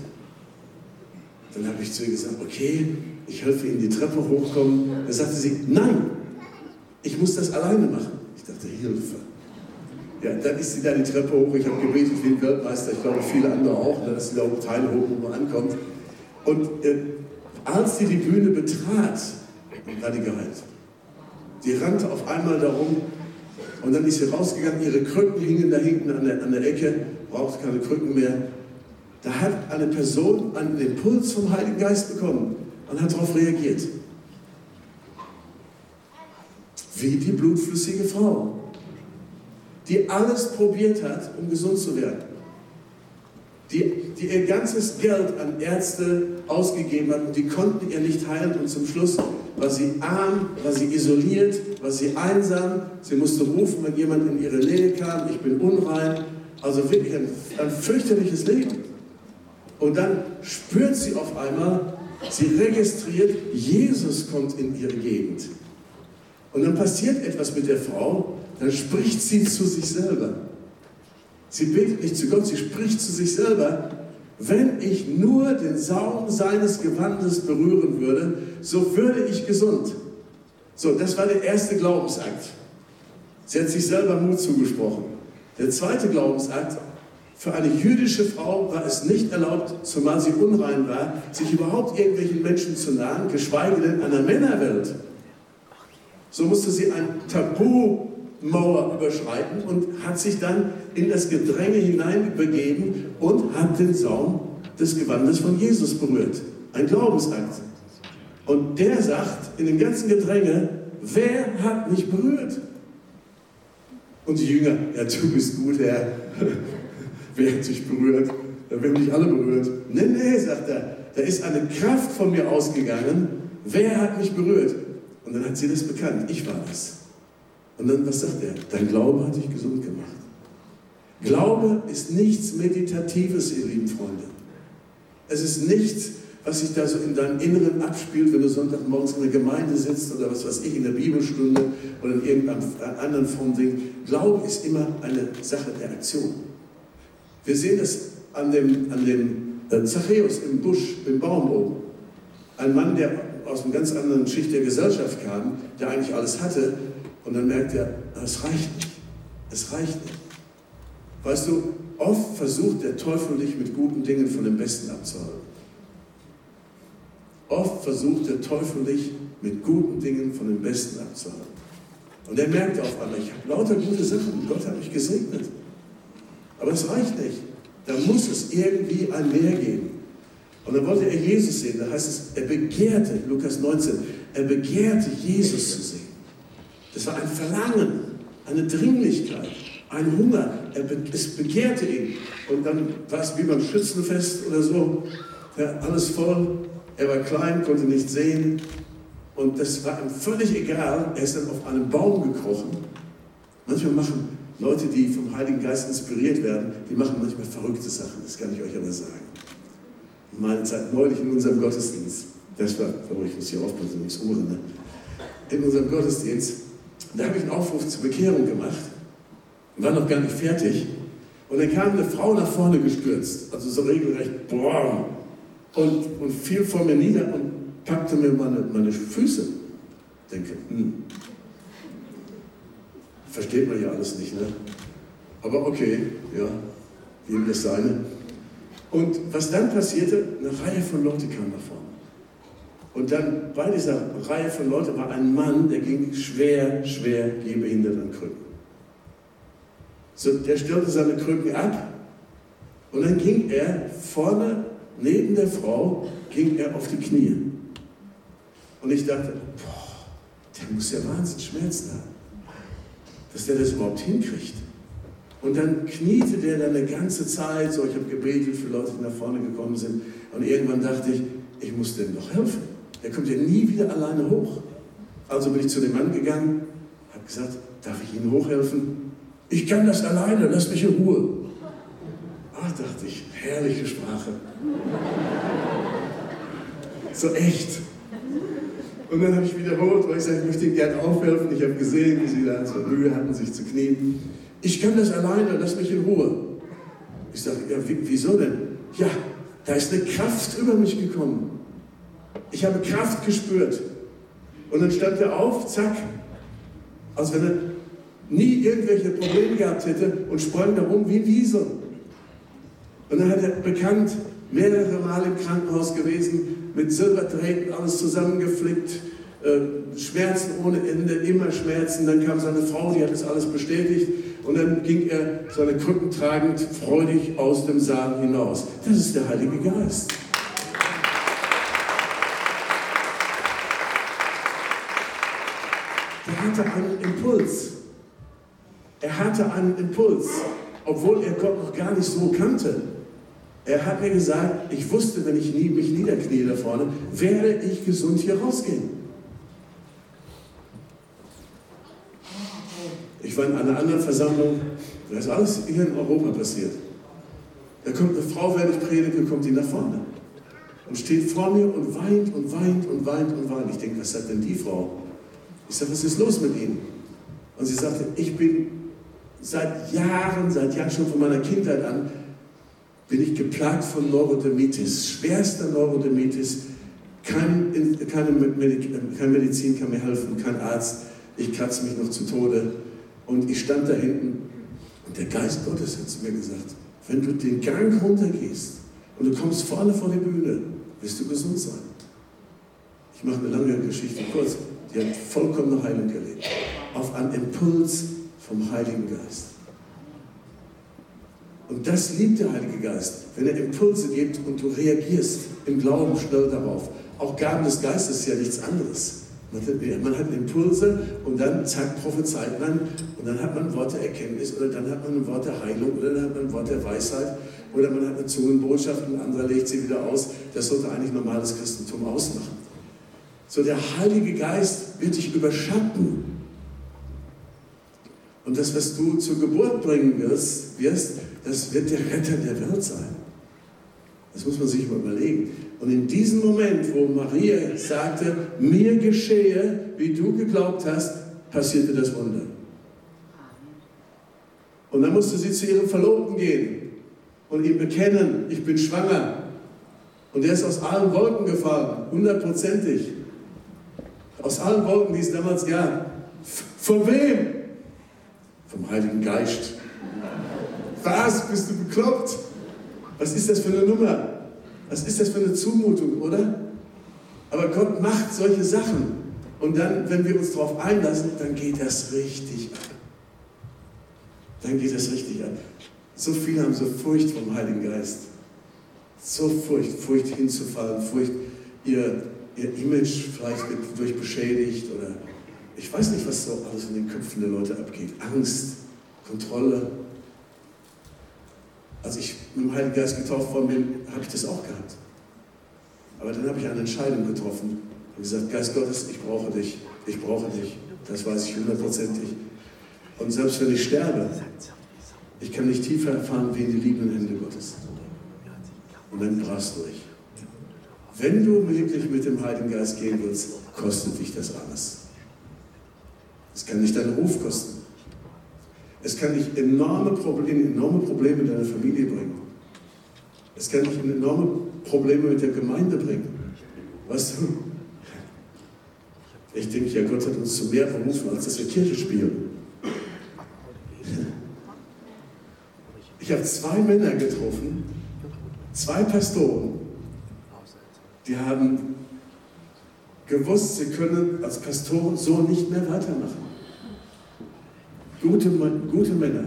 Dann habe ich zu ihr gesagt, okay, ich helfe Ihnen die Treppe hochkommen. Da sagte sie, nein, ich muss das alleine machen. Ich dachte, Hilfe. Ja, dann ist sie da die Treppe hoch. Ich habe gebetet wie ein Weltmeister, ich glaube viele andere auch, dass sie da oben Teile hoch, wo man ankommt. Und äh, als sie die Bühne betrat, war die geheilt. Die rannte auf einmal darum und dann ist sie rausgegangen, ihre Krücken hingen da hinten an der, an der Ecke, brauchte keine Krücken mehr. Da hat eine Person einen Impuls vom Heiligen Geist bekommen und hat darauf reagiert. Wie die blutflüssige Frau, die alles probiert hat, um gesund zu werden. Die, die ihr ganzes Geld an Ärzte ausgegeben hat und die konnten ihr nicht heilen und zum Schluss war sie arm, war sie isoliert, war sie einsam, sie musste rufen, wenn jemand in ihre Nähe kam, ich bin unrein, also wirklich ein, ein fürchterliches Leben. Und dann spürt sie auf einmal, sie registriert, Jesus kommt in ihre Gegend. Und dann passiert etwas mit der Frau, dann spricht sie zu sich selber. Sie betet nicht zu Gott, sie spricht zu sich selber, wenn ich nur den Saum seines Gewandes berühren würde, so würde ich gesund. So, das war der erste Glaubensakt. Sie hat sich selber Mut zugesprochen. Der zweite Glaubensakt, für eine jüdische Frau war es nicht erlaubt, zumal sie unrein war, sich überhaupt irgendwelchen Menschen zu nahen, geschweige denn einer Männerwelt. So musste sie ein Tabumauer überschreiten und hat sich dann in das Gedränge hineinbegeben und hat den Saum des Gewandes von Jesus berührt. Ein Glaubensakt. Und der sagt in dem ganzen Gedränge, wer hat mich berührt? Und die Jünger, ja, du bist gut, Herr. [LAUGHS] wer hat dich berührt? Wir haben dich alle berührt. Nee, nee, sagt er, da ist eine Kraft von mir ausgegangen. Wer hat mich berührt? Und dann hat sie das bekannt. Ich war das. Und dann, was sagt er? Dein Glaube hat dich gesund gemacht. Glaube ist nichts Meditatives, ihr lieben Freunde. Es ist nichts, was sich da so in deinem Inneren abspielt, wenn du Sonntagmorgens in der Gemeinde sitzt oder was weiß ich, in der Bibelstunde oder in irgendeinem anderen Form Ding. Glaube ist immer eine Sache der Aktion. Wir sehen es an dem, an dem äh, Zachäus im Busch, im Baum oben. Ein Mann, der aus einer ganz anderen Schicht der Gesellschaft kam, der eigentlich alles hatte, und dann merkt er, es reicht nicht. Es reicht nicht. Weißt du, oft versucht der Teufel dich mit guten Dingen von dem Besten abzuhalten. Oft versucht der Teufel dich mit guten Dingen von dem Besten abzuhalten. Und er merkt auf einmal, ich habe lauter gute Sachen, Gott hat mich gesegnet. Aber es reicht nicht. Da muss es irgendwie ein Mehr geben. Und dann wollte er Jesus sehen. Da heißt es, er begehrte, Lukas 19, er begehrte Jesus zu sehen. Das war ein Verlangen, eine Dringlichkeit, ein Hunger. Er be es begehrte ihn. Und dann war es wie beim Schützenfest oder so. Ja, alles voll. Er war klein, konnte nicht sehen. Und das war ihm völlig egal. Er ist dann auf einen Baum gekrochen. Manchmal machen Leute, die vom Heiligen Geist inspiriert werden, die machen manchmal verrückte Sachen. Das kann ich euch aber sagen. Mal Zeit neulich in unserem Gottesdienst, das war, oh, ich muss hier aufpassen, das Ohren, ne? in unserem Gottesdienst, da habe ich einen Aufruf zur Bekehrung gemacht, war noch gar nicht fertig. Und dann kam eine Frau nach vorne gestürzt, also so regelrecht, boah, und, und fiel vor mir nieder und packte mir meine, meine Füße. Ich denke, hm, versteht man ja alles nicht, ne? Aber okay, ja, jedem das seine. Und was dann passierte, eine Reihe von Leuten kam nach vorne. Und dann bei dieser Reihe von Leuten war ein Mann, der ging schwer, schwer gehbehindert an Krücken. So, der stellte seine Krücken ab und dann ging er vorne neben der Frau, ging er auf die Knie. Und ich dachte, boah, der muss ja Wahnsinn Schmerzen haben, dass der das überhaupt hinkriegt. Und dann kniete der dann eine ganze Zeit, so ich habe gebetet für Leute, die nach vorne gekommen sind. Und irgendwann dachte ich, ich muss dem doch helfen. Der kommt ja nie wieder alleine hoch. Also bin ich zu dem Mann gegangen, habe gesagt, darf ich Ihnen hochhelfen? Ich kann das alleine, lass mich in Ruhe. Ach, dachte ich, herrliche Sprache. So echt. Und dann habe ich wiederholt, weil ich sagte, ich möchte Ihnen gerne aufhelfen. Ich habe gesehen, wie Sie da so Mühe hatten, sich zu knien. Ich kann das alleine, lass mich in Ruhe. Ich sage, ja, wieso denn? Ja, da ist eine Kraft über mich gekommen. Ich habe Kraft gespürt. Und dann stand er auf, zack, als wenn er nie irgendwelche Probleme gehabt hätte und sprang da rum wie Wiesel. Und dann hat er bekannt, mehrere Mal im Krankenhaus gewesen, mit Silberdrähten alles zusammengeflickt, äh, Schmerzen ohne Ende, immer Schmerzen. Dann kam seine Frau, die hat das alles bestätigt. Und dann ging er seine Krücken tragend freudig aus dem Saal hinaus. Das ist der Heilige Geist. Hatte einen Impuls. Er hatte einen Impuls, obwohl er Gott noch gar nicht so kannte. Er hat mir gesagt, ich wusste, wenn ich mich niederknie da vorne, werde ich gesund hier rausgehen. Ich war in einer anderen Versammlung, das ist alles hier in Europa passiert. Da kommt eine Frau, während ich predige, kommt die nach vorne und steht vor mir und weint und weint und weint und weint. Ich denke, was sagt denn die Frau? Ich sage, was ist los mit Ihnen? Und sie sagte, ich bin seit Jahren, seit Jahren schon von meiner Kindheit an, bin ich geplagt von Neurodermitis, schwerster Neurodermitis. Kein, keine, keine Medizin kann mir helfen, kein Arzt. Ich kratze mich noch zu Tode. Und ich stand da hinten und der Geist Gottes hat zu mir gesagt, wenn du den Gang runtergehst und du kommst vorne vor die Bühne, wirst du gesund sein. Ich mache eine lange Geschichte kurz. Die hat vollkommene Heilung erlebt. Auf einen Impuls vom Heiligen Geist. Und das liebt der Heilige Geist, wenn er Impulse gibt und du reagierst im Glauben schnell darauf. Auch Gaben des Geistes ist ja nichts anderes. Man hat Impulse und dann zack, prophezeit man und dann hat man Worte Erkenntnis oder dann hat man Worte Heilung oder dann hat man Worte Weisheit oder man hat eine Zungenbotschaft und ein anderer legt sie wieder aus. Das sollte eigentlich normales Christentum ausmachen. So der Heilige Geist wird dich überschatten. Und das, was du zur Geburt bringen wirst, wirst, das wird der Retter der Welt sein. Das muss man sich mal überlegen. Und in diesem Moment, wo Maria sagte, mir geschehe, wie du geglaubt hast, passierte das Wunder. Und dann musste sie zu ihrem Verlobten gehen und ihm bekennen, ich bin schwanger. Und der ist aus allen Wolken gefahren, hundertprozentig. Aus allen Wolken, die es damals gab. Von wem? vom Heiligen Geist. Was? Bist du bekloppt? Was ist das für eine Nummer? Was ist das für eine Zumutung, oder? Aber Gott macht solche Sachen. Und dann, wenn wir uns darauf einlassen, dann geht das richtig ab. Dann geht das richtig ab. So viele haben so Furcht vom Heiligen Geist. So Furcht, Furcht hinzufallen, Furcht, ihr, ihr Image vielleicht durch beschädigt oder ich weiß nicht, was so alles in den Köpfen der Leute abgeht. Angst, Kontrolle. Als ich mit dem Heiligen Geist getauft worden bin, habe ich das auch gehabt. Aber dann habe ich eine Entscheidung getroffen und gesagt, Geist Gottes, ich brauche dich, ich brauche dich. Das weiß ich hundertprozentig. Und selbst wenn ich sterbe, ich kann nicht tiefer erfahren wie in die liebenden Hände Gottes. Und dann brachst du dich. Wenn du wirklich mit dem Heiligen Geist gehen willst, kostet dich das alles. Es kann dich deinen Ruf kosten. Es kann dich enorme Probleme, enorme Probleme in deiner Familie bringen. Es kann dich enorme Probleme mit der Gemeinde bringen. Weißt du? Ich denke ja, Gott hat uns zu mehr berufen, als dass wir Kirche spielen. Ich habe zwei Männer getroffen, zwei Pastoren, die haben gewusst, sie können als Pastoren so nicht mehr weitermachen. Gute, gute Männer,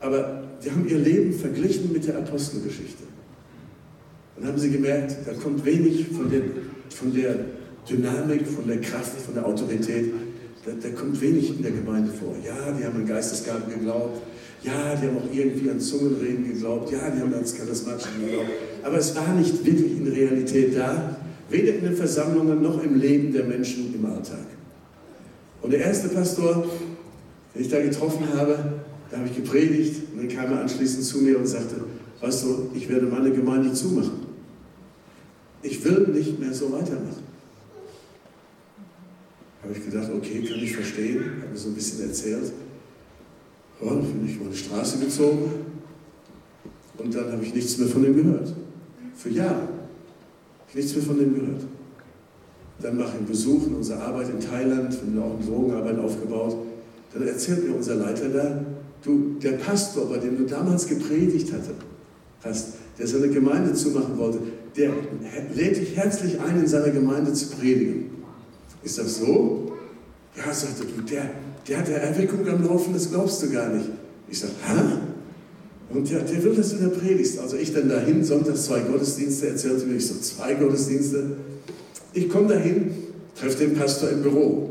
aber die haben ihr Leben verglichen mit der Apostelgeschichte. Dann haben sie gemerkt, da kommt wenig von der, von der Dynamik, von der Kraft, von der Autorität. Da, da kommt wenig in der Gemeinde vor. Ja, die haben an Geistesgaben geglaubt. Ja, die haben auch irgendwie an Zungenreden geglaubt. Ja, die haben ans Charismatischen geglaubt. Aber es war nicht wirklich in Realität da. Weder in den Versammlungen noch im Leben der Menschen im Alltag. Und der erste Pastor, den ich da getroffen habe, da habe ich gepredigt und dann kam er anschließend zu mir und sagte, weißt du, ich werde meine Gemeinde zumachen. Ich will nicht mehr so weitermachen. Habe ich gedacht, okay, kann ich verstehen, habe mir so ein bisschen erzählt. Dann bin ich über die Straße gezogen und dann habe ich nichts mehr von ihm gehört. Für Jahre. ich nichts mehr von ihm gehört. Dann mache ich einen Besuch in unserer Arbeit in Thailand, wir haben auch eine Drogenarbeit aufgebaut. Dann erzählt mir unser Leiter da, du, der Pastor, bei dem du damals gepredigt hast, der seine Gemeinde zumachen wollte, der lädt dich herzlich ein, in seiner Gemeinde zu predigen. Ist das so? Ja, sagte du, der, der hat der Erweckung am Laufen, das glaubst du gar nicht. Ich sage, hä? Und der, der will, dass du da predigst. Also ich dann dahin, sonntags zwei Gottesdienste, erzählte mir, ich so, zwei Gottesdienste. Ich komme dahin, treffe den Pastor im Büro.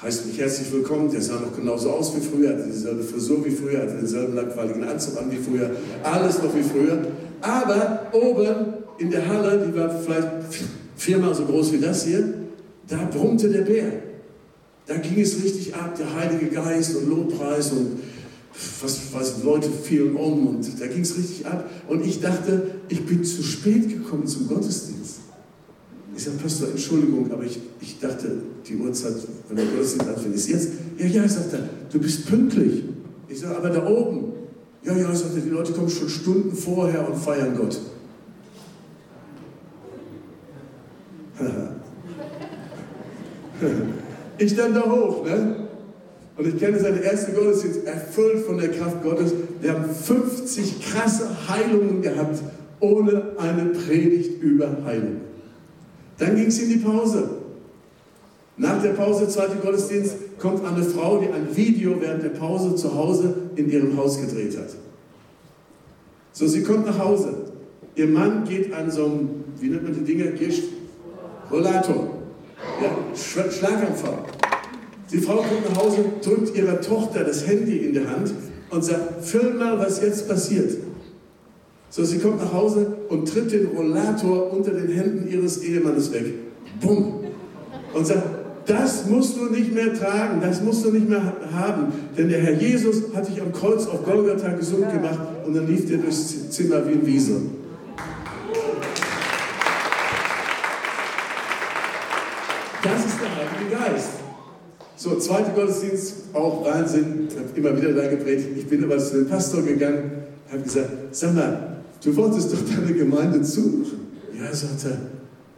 Heißt mich herzlich willkommen, der sah noch genauso aus wie früher, hatte dieselbe Frisur wie früher, hatte denselben langweiligen Anzug an wie früher, alles noch wie früher. Aber oben in der Halle, die war vielleicht viermal so groß wie das hier, da brummte der Bär. Da ging es richtig ab, der Heilige Geist und Lobpreis und was, was Leute fielen um und da ging es richtig ab. Und ich dachte, ich bin zu spät gekommen zum Gottesdienst. Ich sage, Pastor, Entschuldigung, aber ich, ich dachte, die Uhrzeit, wenn der Gottesdienst anfängt, ist jetzt. Ja, ja, sagt er, du bist pünktlich. Ich sage, aber da oben. Ja, ja, sagt er, die Leute kommen schon Stunden vorher und feiern Gott. [LAUGHS] ich dann da hoch, ne? Und ich kenne seine erste Gottesdienst, erfüllt von der Kraft Gottes. Wir haben 50 krasse Heilungen gehabt, ohne eine Predigt über Heilung. Dann ging es in die Pause. Nach der Pause, zweite Gottesdienst, kommt eine Frau, die ein Video während der Pause zu Hause in ihrem Haus gedreht hat. So, sie kommt nach Hause. Ihr Mann geht an so einem, wie nennt man die Dinger? Rollator. Ja, Schlaganfall. Die Frau kommt nach Hause, drückt ihrer Tochter das Handy in die Hand und sagt, film mal, was jetzt passiert. So, sie kommt nach Hause und tritt den Rollator unter den Händen ihres Ehemannes weg. Bumm. Und sagt, das musst du nicht mehr tragen, das musst du nicht mehr haben. Denn der Herr Jesus hat dich am Kreuz auf Golgatha gesund gemacht und dann lief der durchs Zimmer wie ein Wiesel. Das ist. So, zweiter Gottesdienst, auch Wahnsinn, habe immer wieder da gepredigt. Ich bin aber zu dem Pastor gegangen, habe gesagt, sag mal, du wolltest doch deine Gemeinde zumachen. Ja, sagt er,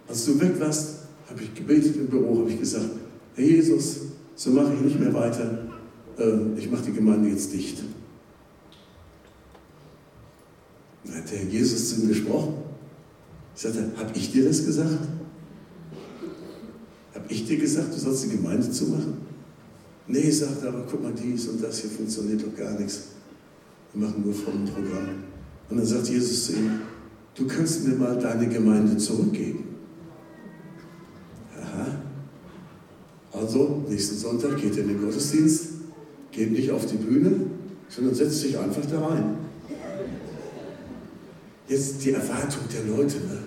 als du weg warst, habe ich gebetet im Büro, habe ich gesagt, Herr Jesus, so mache ich nicht mehr weiter. äh, ich mache die Gemeinde jetzt dicht. Dann hat der Jesus zu ihm gesprochen. Ich sagte, habe ich dir das gesagt? Habe ich dir gesagt, du sollst die Gemeinde zumachen? Nee, sagt er, aber guck mal, dies und das hier funktioniert doch gar nichts. Wir machen nur vom Programm. Und dann sagt Jesus zu ihm, du kannst mir mal deine Gemeinde zurückgeben. Aha. Also, nächsten Sonntag geht er in den Gottesdienst, geht nicht auf die Bühne, sondern setzt sich einfach da rein. Jetzt die Erwartung der Leute. Ne?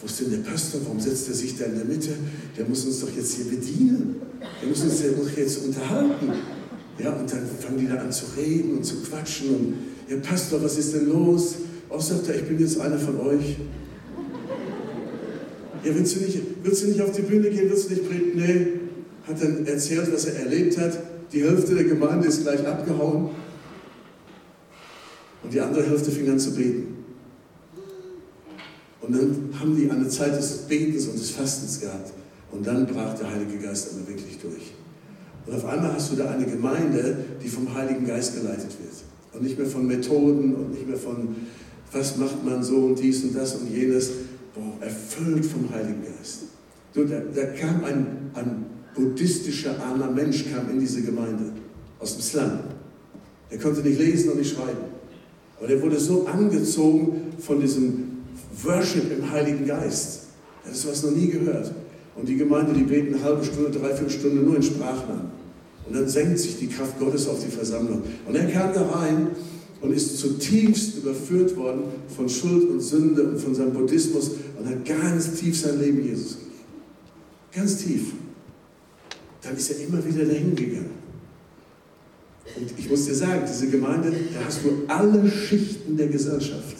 Wo ist denn der Pastor? Warum setzt er sich da in der Mitte? Der muss uns doch jetzt hier bedienen. Der muss uns doch jetzt unterhalten. Ja, und dann fangen die da an zu reden und zu quatschen. Und, ja, Pastor, was ist denn los? Auch sagt er, ich bin jetzt einer von euch. Ja, willst du nicht, willst du nicht auf die Bühne gehen? Willst du nicht predigen? Nee. Hat dann erzählt, was er erlebt hat. Die Hälfte der Gemeinde ist gleich abgehauen. Und die andere Hälfte fing an zu beten. Und dann haben die eine Zeit des Betens und des Fastens gehabt. Und dann brach der Heilige Geist aber wirklich durch. Und auf einmal hast du da eine Gemeinde, die vom Heiligen Geist geleitet wird. Und nicht mehr von Methoden und nicht mehr von, was macht man so und dies und das und jenes. Boah, erfüllt vom Heiligen Geist. Du, da, da kam ein, ein buddhistischer armer Mensch kam in diese Gemeinde aus dem Slum. Der konnte nicht lesen und nicht schreiben. Aber der wurde so angezogen von diesem Worship im Heiligen Geist. Er hat sowas noch nie gehört. Und die Gemeinde, die beten eine halbe Stunde, dreiviertel Stunde nur in Sprachen an. Und dann senkt sich die Kraft Gottes auf die Versammlung. Und er kam da rein und ist zutiefst überführt worden von Schuld und Sünde und von seinem Buddhismus und hat ganz tief sein Leben Jesus gegeben. Ganz tief. Dann ist er immer wieder dahin gegangen. Und ich muss dir sagen, diese Gemeinde, da hast du alle Schichten der Gesellschaft.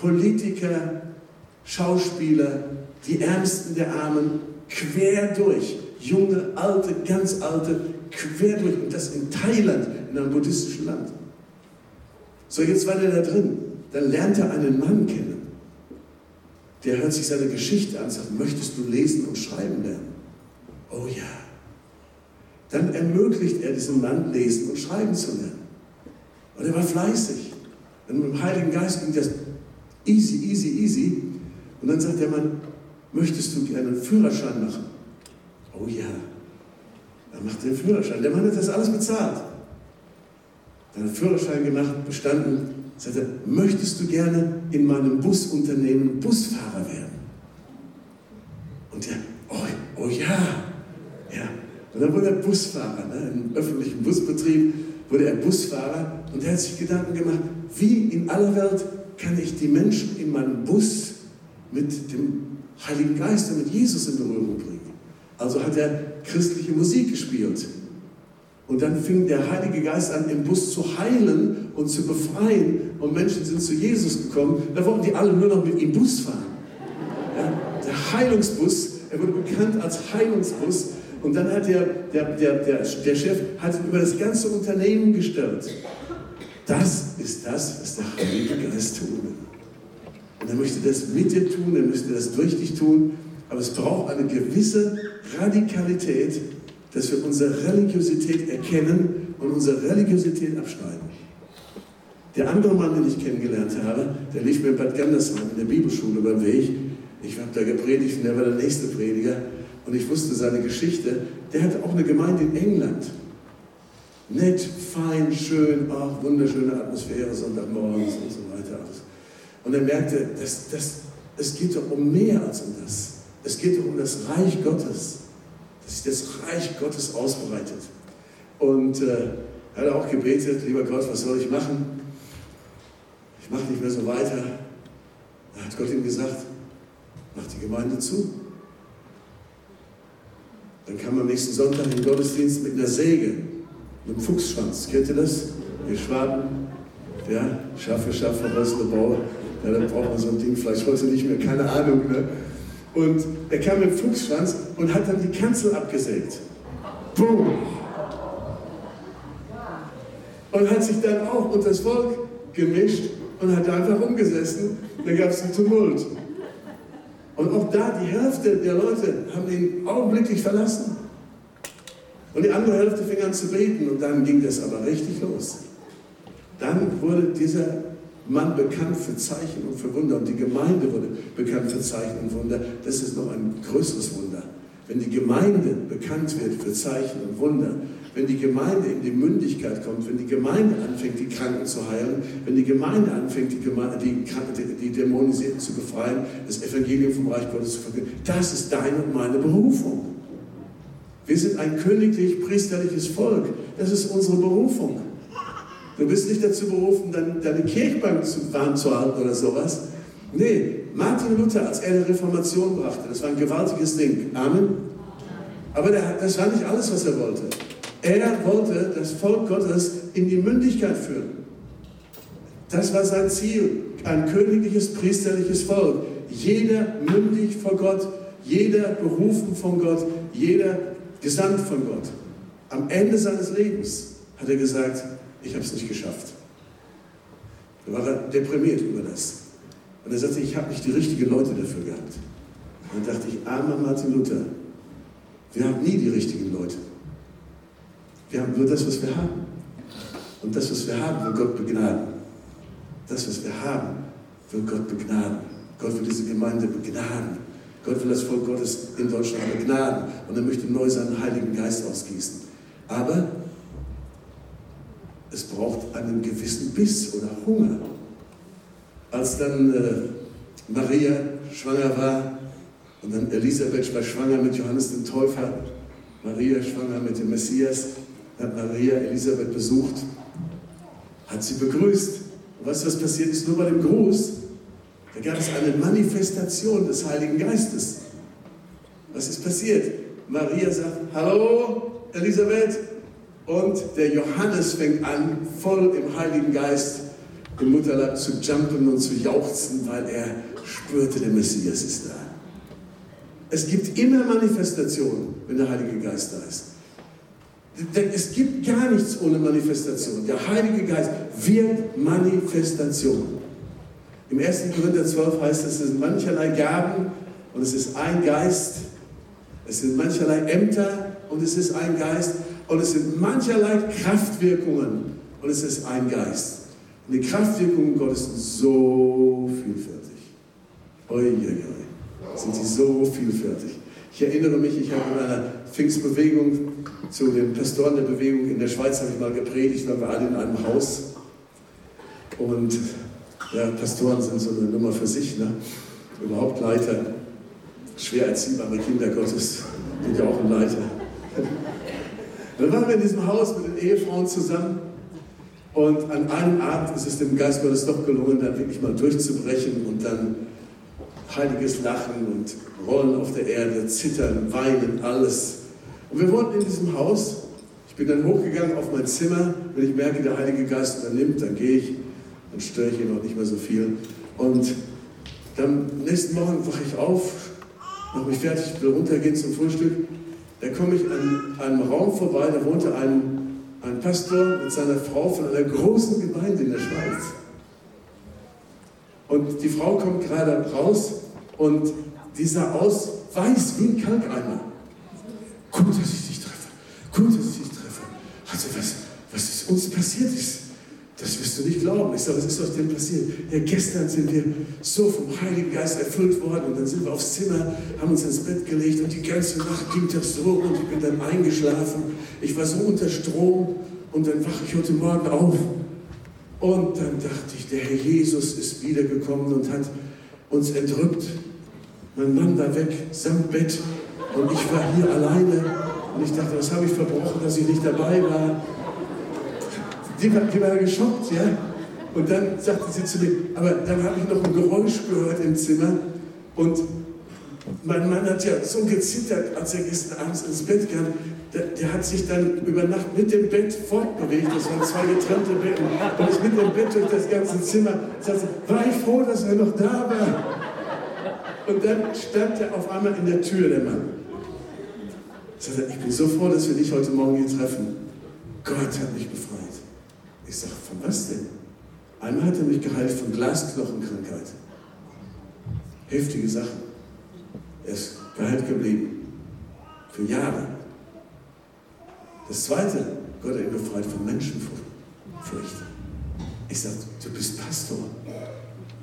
Politiker, Schauspieler, die Ärmsten der Armen, quer durch. Junge, alte, ganz alte, quer durch. Und das in Thailand, in einem buddhistischen Land. So, jetzt war der da drin. Dann lernt er einen Mann kennen. Der hört sich seine Geschichte an und sagt, möchtest du lesen und schreiben lernen? Oh ja. Dann ermöglicht er diesem Mann lesen und schreiben zu lernen. Und er war fleißig. Und mit dem Heiligen Geist ging das Easy, easy, easy. Und dann sagt der Mann, möchtest du gerne einen Führerschein machen? Oh ja. Dann macht er den Führerschein. Der Mann hat das alles bezahlt. Dann hat Führerschein gemacht, bestanden. Sagt er, möchtest du gerne in meinem Busunternehmen Busfahrer werden? Und der, oh, oh ja. ja. Und dann wurde er Busfahrer. Ne? Im öffentlichen Busbetrieb wurde er Busfahrer. Und er hat sich Gedanken gemacht, wie in aller Welt kann ich die Menschen in meinem Bus mit dem Heiligen Geist und mit Jesus in Berührung bringen. Also hat er christliche Musik gespielt. Und dann fing der Heilige Geist an, im Bus zu heilen und zu befreien. Und Menschen sind zu Jesus gekommen. Da wollten die alle nur noch mit ihm Bus fahren. Ja, der Heilungsbus, er wurde bekannt als Heilungsbus. Und dann hat der, der, der, der, der Chef hat über das ganze Unternehmen gestellt. Das ist das, was der Heilige Geist tun will. Und er möchte das mit dir tun, er möchte das durch dich tun, aber es braucht eine gewisse Radikalität, dass wir unsere Religiosität erkennen und unsere Religiosität abschneiden. Der andere Mann, den ich kennengelernt habe, der lief mir in Bad Gandersheim in der Bibelschule beim Weg. Ich habe da gepredigt und der war der nächste Prediger und ich wusste seine Geschichte. Der hatte auch eine Gemeinde in England nett, fein, schön, ach, wunderschöne Atmosphäre, Sonntagmorgens und so weiter. Und er merkte, das, das, es geht doch um mehr als um das. Es geht doch um das Reich Gottes, dass sich das Reich Gottes ausbreitet. Und äh, er hat auch gebetet, lieber Gott, was soll ich machen? Ich mache nicht mehr so weiter. Da hat Gott ihm gesagt, mach die Gemeinde zu. Dann kam am nächsten Sonntag in den Gottesdienst mit einer Säge mit dem Fuchsschwanz. Kennt ihr das? Wir Schwaben, ja, Schaf für Schaf, verrostete Bau. Ja, dann braucht man so ein Ding vielleicht heute nicht mehr, keine Ahnung. Ne? Und er kam mit dem Fuchsschwanz und hat dann die Kanzel abgesägt. Boom! Und hat sich dann auch unter das Volk gemischt und hat einfach umgesessen. Da gab es einen Tumult. Und auch da, die Hälfte der Leute haben ihn augenblicklich verlassen. Und die andere Hälfte fing an zu beten und dann ging das aber richtig los. Dann wurde dieser Mann bekannt für Zeichen und für Wunder und die Gemeinde wurde bekannt für Zeichen und Wunder. Das ist noch ein größeres Wunder. Wenn die Gemeinde bekannt wird für Zeichen und Wunder, wenn die Gemeinde in die Mündigkeit kommt, wenn die Gemeinde anfängt, die Kranken zu heilen, wenn die Gemeinde anfängt, die, Gemeinde, die, die Dämonisierten zu befreien, das Evangelium vom Reich Gottes zu verkünden, das ist deine und meine Berufung. Wir sind ein königlich-priesterliches Volk. Das ist unsere Berufung. Du bist nicht dazu berufen, deine Kirchbank zu, warm zu halten oder sowas. Nee, Martin Luther, als er die Reformation brachte, das war ein gewaltiges Ding. Amen. Aber das war nicht alles, was er wollte. Er wollte das Volk Gottes in die Mündigkeit führen. Das war sein Ziel. Ein königliches, priesterliches Volk. Jeder mündig vor Gott, jeder berufen von Gott, jeder gesandt von Gott. Am Ende seines Lebens hat er gesagt, ich habe es nicht geschafft. Da war er deprimiert über das. Und er sagte, ich habe nicht die richtigen Leute dafür gehabt. Und dann dachte ich, armer Martin Luther, wir haben nie die richtigen Leute. Wir haben nur das, was wir haben. Und das, was wir haben, will Gott begnaden. Das, was wir haben, will Gott begnaden. Gott will diese Gemeinde begnaden. Gott will das Volk Gottes in Deutschland begnaden. Und er möchte neu seinen Heiligen Geist ausgießen. Aber es braucht einen gewissen Biss oder Hunger. Als dann äh, Maria schwanger war und dann Elisabeth war schwanger mit Johannes dem Täufer, Maria schwanger mit dem Messias, hat Maria Elisabeth besucht, hat sie begrüßt. Und weißt du, was passiert ist? Nur bei dem Gruß, da gab es eine Manifestation des Heiligen Geistes. Was ist passiert? Maria sagt, hallo Elisabeth, und der Johannes fängt an, voll im Heiligen Geist im Mutterleib zu jumpen und zu jauchzen, weil er spürte, der Messias ist da. Es gibt immer Manifestationen, wenn der Heilige Geist da ist. Es gibt gar nichts ohne Manifestation. Der Heilige Geist wird Manifestation. Im 1. Korinther 12 heißt es, es sind mancherlei Gaben und es ist ein Geist. Es sind mancherlei Ämter und es ist ein Geist. Und es sind mancherlei Kraftwirkungen und es ist ein Geist. Und die Kraftwirkungen Gottes sind so vielfältig. Uiuiui, sind sie so vielfältig. Ich erinnere mich, ich habe in einer Pfingstbewegung zu den Pastoren der Bewegung in der Schweiz habe ich mal gepredigt, waren wir alle in einem Haus. Und ja, Pastoren sind so eine Nummer für sich, ne? überhaupt Leiter, schwer erziehbare Kinder Gottes sind ja auch ein Leiter. Dann waren wir in diesem Haus mit den Ehefrauen zusammen und an einem Abend ist es dem Geist Gottes doch gelungen, dann wirklich mal durchzubrechen und dann heiliges Lachen und Rollen auf der Erde, Zittern, Weinen, alles. Und wir wohnten in diesem Haus. Ich bin dann hochgegangen auf mein Zimmer. Wenn ich merke, der Heilige Geist übernimmt, dann gehe ich. Dann störe ich ihn auch nicht mehr so viel. Und dann nächsten Morgen wache ich auf, mache mich fertig, will runtergehen zum Frühstück. Da komme ich an einem Raum vorbei, da wohnte ein, ein Pastor mit seiner Frau von einer großen Gemeinde in der Schweiz. Und die Frau kommt gerade raus und die sah aus weiß wie ein Kalkeimer. Gut, dass ich dich treffe. Gut, dass ich dich treffe. Also was, was ist uns passiert ist, das wirst du nicht glauben. Ich sage, was ist aus dem passiert? Ja, gestern sind wir so vom Heiligen Geist erfüllt worden und dann sind wir aufs Zimmer, haben uns ins Bett gelegt und die ganze Nacht ging das so und ich bin dann eingeschlafen. Ich war so unter Strom und dann wache ich heute Morgen auf. Und dann dachte ich, der Herr Jesus ist wiedergekommen und hat uns entrückt. Mein Mann war weg, samt Bett und ich war hier alleine. Und ich dachte, was habe ich verbrochen, dass ich nicht dabei war? Die war, die war geschockt, ja. Und dann sagte sie zu mir, aber dann habe ich noch ein Geräusch gehört im Zimmer und mein Mann hat ja so gezittert, als er gestern abends ins Bett kam. Der, der, hat sich dann über Nacht mit dem Bett fortbewegt. Das waren zwei getrennte Betten. Und ist mit dem Bett durch das ganze Zimmer. Sagte, war ich froh, dass er noch da war. Und dann stand er auf einmal in der Tür, der Mann. Sagte, ich bin so froh, dass wir dich heute Morgen hier treffen. Gott hat mich befreit. Ich sage, von was denn? Einmal hat er mich geheilt von Glasknochenkrankheit. Heftige Sachen. Er ist geheilt geblieben. Für Jahre. Das Zweite, Gott hat ihn befreit von Menschenfurcht. Ich sage, du bist Pastor.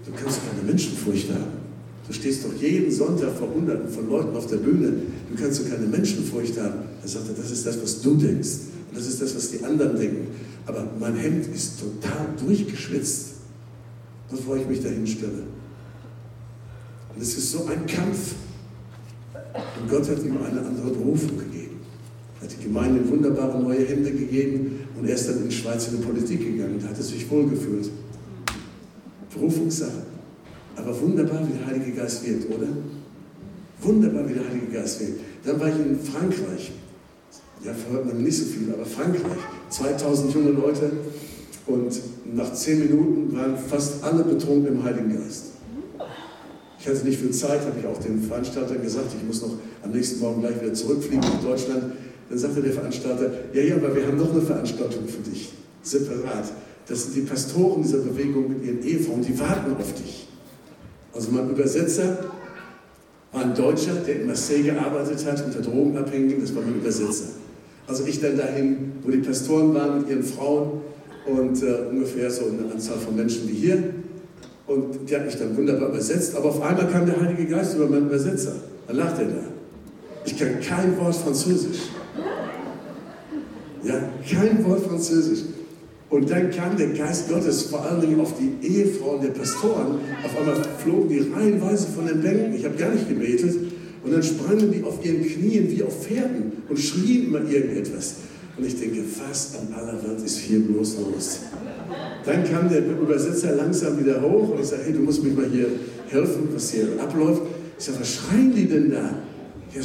Du kannst keine Menschenfurcht haben. Du stehst doch jeden Sonntag vor Hunderten von Leuten auf der Bühne. Du kannst doch keine Menschenfurcht haben. Er sagte, das ist das, was du denkst. Und das ist das, was die anderen denken. Aber mein Hemd ist total durchgeschwitzt, bevor ich mich dahin stelle. Und es ist so ein Kampf. Und Gott hat ihm eine andere Berufung gegeben. Er hat die Gemeinde wunderbare neue Hände gegeben und er ist dann in die Schweiz in die Politik gegangen und hat es sich wohlgefühlt. Berufungssache. Aber wunderbar, wie der Heilige Geist wirkt, oder? Wunderbar, wie der Heilige Geist wirkt. Dann war ich in Frankreich. Ja, verhört man nicht so viel, aber Frankreich. 2000 junge Leute und nach zehn Minuten waren fast alle betrunken im Heiligen Geist. Ich hatte nicht viel Zeit, habe ich auch den Veranstaltern gesagt, ich muss noch am nächsten Morgen gleich wieder zurückfliegen nach Deutschland. Dann sagte der Veranstalter, ja, ja, aber wir haben noch eine Veranstaltung für dich, separat. Das sind die Pastoren dieser Bewegung mit ihren Ehefrauen, die warten auf dich. Also mein Übersetzer war ein Deutscher, der in Marseille gearbeitet hat, unter Drogenabhängigen, das war mein Übersetzer. Also ich dann dahin, wo die Pastoren waren mit ihren Frauen und äh, ungefähr so eine Anzahl von Menschen wie hier. Und die hat mich dann wunderbar übersetzt, aber auf einmal kam der Heilige Geist über meinen Übersetzer. Dann lacht er da. Ich kann kein Wort Französisch. Ja, kein Wort Französisch. Und dann kam der Geist Gottes vor allen Dingen auf die Ehefrauen der Pastoren. Auf einmal flogen die reihenweise von den Bänken. Ich habe gar nicht gebetet. Und dann sprangen die auf ihren Knien wie auf Pferden und schrien immer irgendetwas. Und ich denke, was an aller ist hier bloß los? Dann kam der Übersetzer langsam wieder hoch und ich sage, hey, du musst mich mal hier helfen, was hier abläuft. Ich sage, was schreien die denn da? Er,